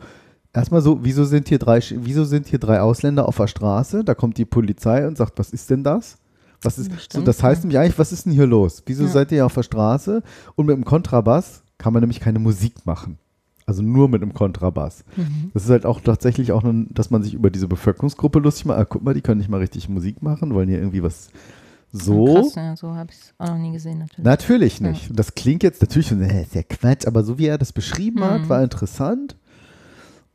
erstmal so, wieso sind hier drei, wieso sind hier drei Ausländer auf der Straße? Da kommt die Polizei und sagt, was ist denn das? Was ist, Das so, das heißt ja. nämlich eigentlich, was ist denn hier los? Wieso Ja. seid ihr auf der Straße? Und mit dem Kontrabass kann man nämlich keine Musik machen. Also nur mit einem Kontrabass. Mhm. Das ist halt auch tatsächlich auch, ein, dass man sich über diese Bevölkerungsgruppe lustig macht. Ah, guck mal, die können nicht mal richtig Musik machen, wollen hier irgendwie was so. Krass, ja, so habe ich es auch noch nie gesehen, natürlich. Natürlich nicht. Und Das klingt jetzt natürlich äh, ist ja Quatsch, aber so wie er das beschrieben hat, Mhm. war interessant.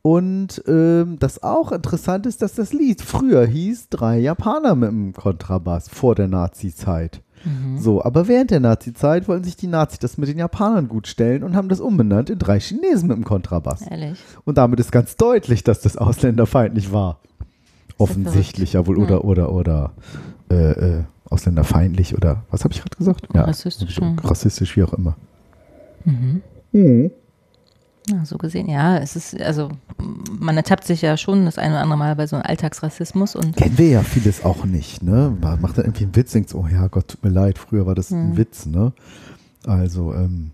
Und ähm, das auch interessant ist, dass das Lied früher hieß Drei Japaner mit dem Kontrabass vor der Nazi-Zeit. Mhm. So, aber während der Nazi-Zeit wollten sich die Nazis das mit den Japanern gut stellen und haben das umbenannt in drei Chinesen mit dem Kontrabass. Ehrlich. Und damit ist ganz deutlich, dass das ausländerfeindlich war. Offensichtlich, ja wohl, oder, oder, oder äh, äh, ausländerfeindlich oder was habe ich gerade gesagt? Rassistisch, ja. Rassistisch, wie auch immer. Mhm. Mhm. Ja, so gesehen, ja, es ist, also man ertappt sich ja schon das eine oder andere Mal bei so einem Alltagsrassismus und Kennen wir ja vieles auch nicht, ne? Man macht dann irgendwie einen Witz, denkt so, oh ja, Gott, tut mir leid, früher war das ein Mhm. Witz, ne? Also, ähm,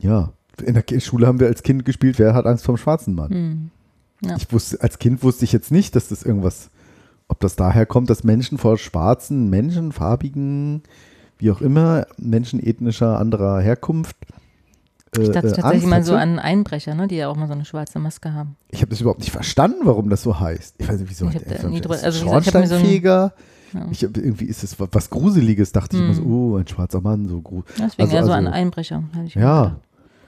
ja. In der Schule haben wir als Kind gespielt, wer hat Angst vom schwarzen Mann? hm, Ja. Ich wusste, als Kind wusste ich jetzt nicht, dass das irgendwas, ob das daher kommt, dass Menschen vor schwarzen Menschen, farbigen, wie auch immer, Menschen ethnischer anderer Herkunft. Ich äh, dachte äh, tatsächlich mal so an Einbrecher, ne, die ja auch mal so eine schwarze Maske haben. Ich habe das überhaupt nicht verstanden, warum das so heißt. Ich weiß nicht, wieso. Ich nie drüber- also ich Schornsteinfeger. Ja. Ich irgendwie ist es wa- was Gruseliges, dachte ich immer so, Hm. oh, ein schwarzer Mann, so gruselig. Deswegen Also- eher so an also- Einbrecher. ich Ja,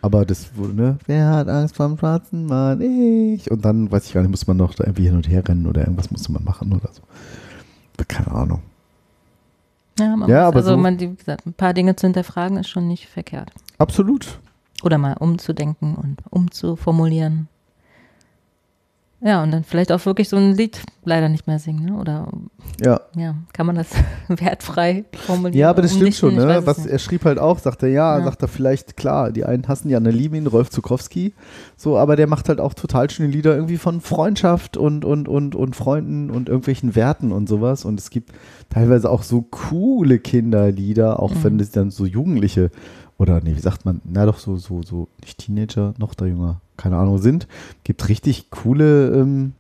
aber das wurde, ne, wer hat Angst vor dem schwarzen Mann? Ich. Und dann, weiß ich gar nicht, muss man noch da irgendwie hin und her rennen oder irgendwas musste man machen oder so. Keine Ahnung. Ja, Ja, muss, aber also so- man, wie gesagt, ein paar Dinge zu hinterfragen ist schon nicht verkehrt. Absolut. Oder mal umzudenken und umzuformulieren. Ja, und dann vielleicht auch wirklich so ein Lied leider nicht mehr singen, ne? Oder Ja. ja, kann man das wertfrei formulieren? Ja, aber das stimmt schon, ne? Was er schrieb halt auch, sagte ja, Ja. sagt er vielleicht, klar, die einen hassen die anderen lieben ihn, Rolf Zukowski, so, aber der macht halt auch total schöne Lieder irgendwie von Freundschaft und, und, und, und Freunden und irgendwelchen Werten und sowas. Und es gibt teilweise auch so coole Kinderlieder, auch Mhm. wenn das dann so Jugendliche oder nee, wie sagt man, na doch so, so, so, nicht Teenager, noch da jünger, keine Ahnung, sind. Gibt richtig coole, ähm,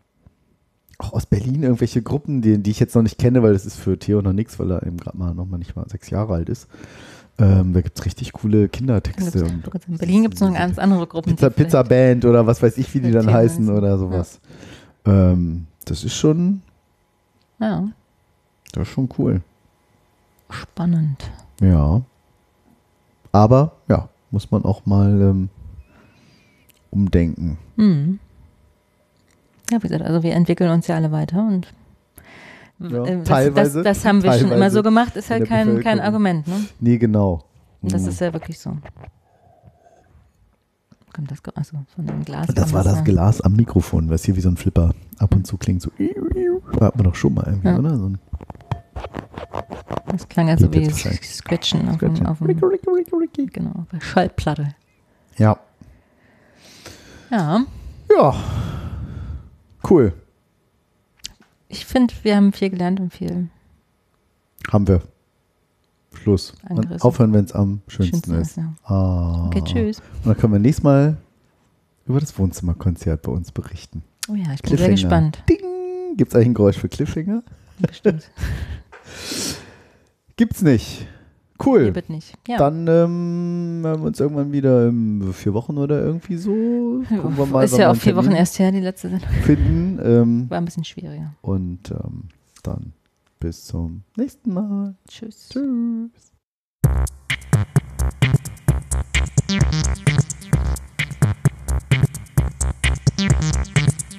auch aus Berlin irgendwelche Gruppen, die, die ich jetzt noch nicht kenne, weil das ist für Theo noch nichts, weil er eben gerade mal noch mal nicht mal sechs Jahre alt ist. Ähm, da gibt es richtig coole Kindertexte. In Berlin gibt es noch ganz andere Gruppen. Pizza, Pizza Band oder was weiß ich, wie die dann heißen oder sowas. Ähm, das ist schon, Ja, Das ist schon cool. Spannend. Ja. Aber, ja, muss man auch mal ähm, umdenken. Hm. Ja, wie gesagt, also wir entwickeln uns ja alle weiter und Ja, äh, das, teilweise, das, das haben wir schon immer so gemacht, ist halt kein, kein. Argument, ne? Nee, genau. Das Mhm. ist ja wirklich so. Kommt das, also von dem Glas. das war das. Glas am Mikrofon, was hier wie so ein Flipper ab und zu klingt. So, hat man doch schon mal irgendwie, Ja. oder? So ein Das klang also wie. Scratchen auf Scratchen. auf dem genau, auf der Schallplatte. Ja. Ja, Ja. Cool. ich finde, wir haben viel gelernt und viel Haben wir. Schluss. Und Angerissen. aufhören, wenn es am schönsten, Schönsten ist. Ja. Ah. Okay, tschüss. Und dann können wir nächstes Mal über das Wohnzimmerkonzert bei uns berichten. Oh ja, ich bin sehr gespannt. Ding! Gibt es eigentlich ein Geräusch für Cliffhanger? Bestimmt. Gibt's nicht. Cool. Wird nicht. Ja. Dann ähm, hören wir uns irgendwann wieder in vier Wochen oder irgendwie so. Gucken wir mal, ist ja auch vier Wochen erst her, die letzte Sendung. Finden. Ähm, War ein bisschen schwieriger. und ähm, dann bis zum nächsten Mal. Tschüss. Tschüss.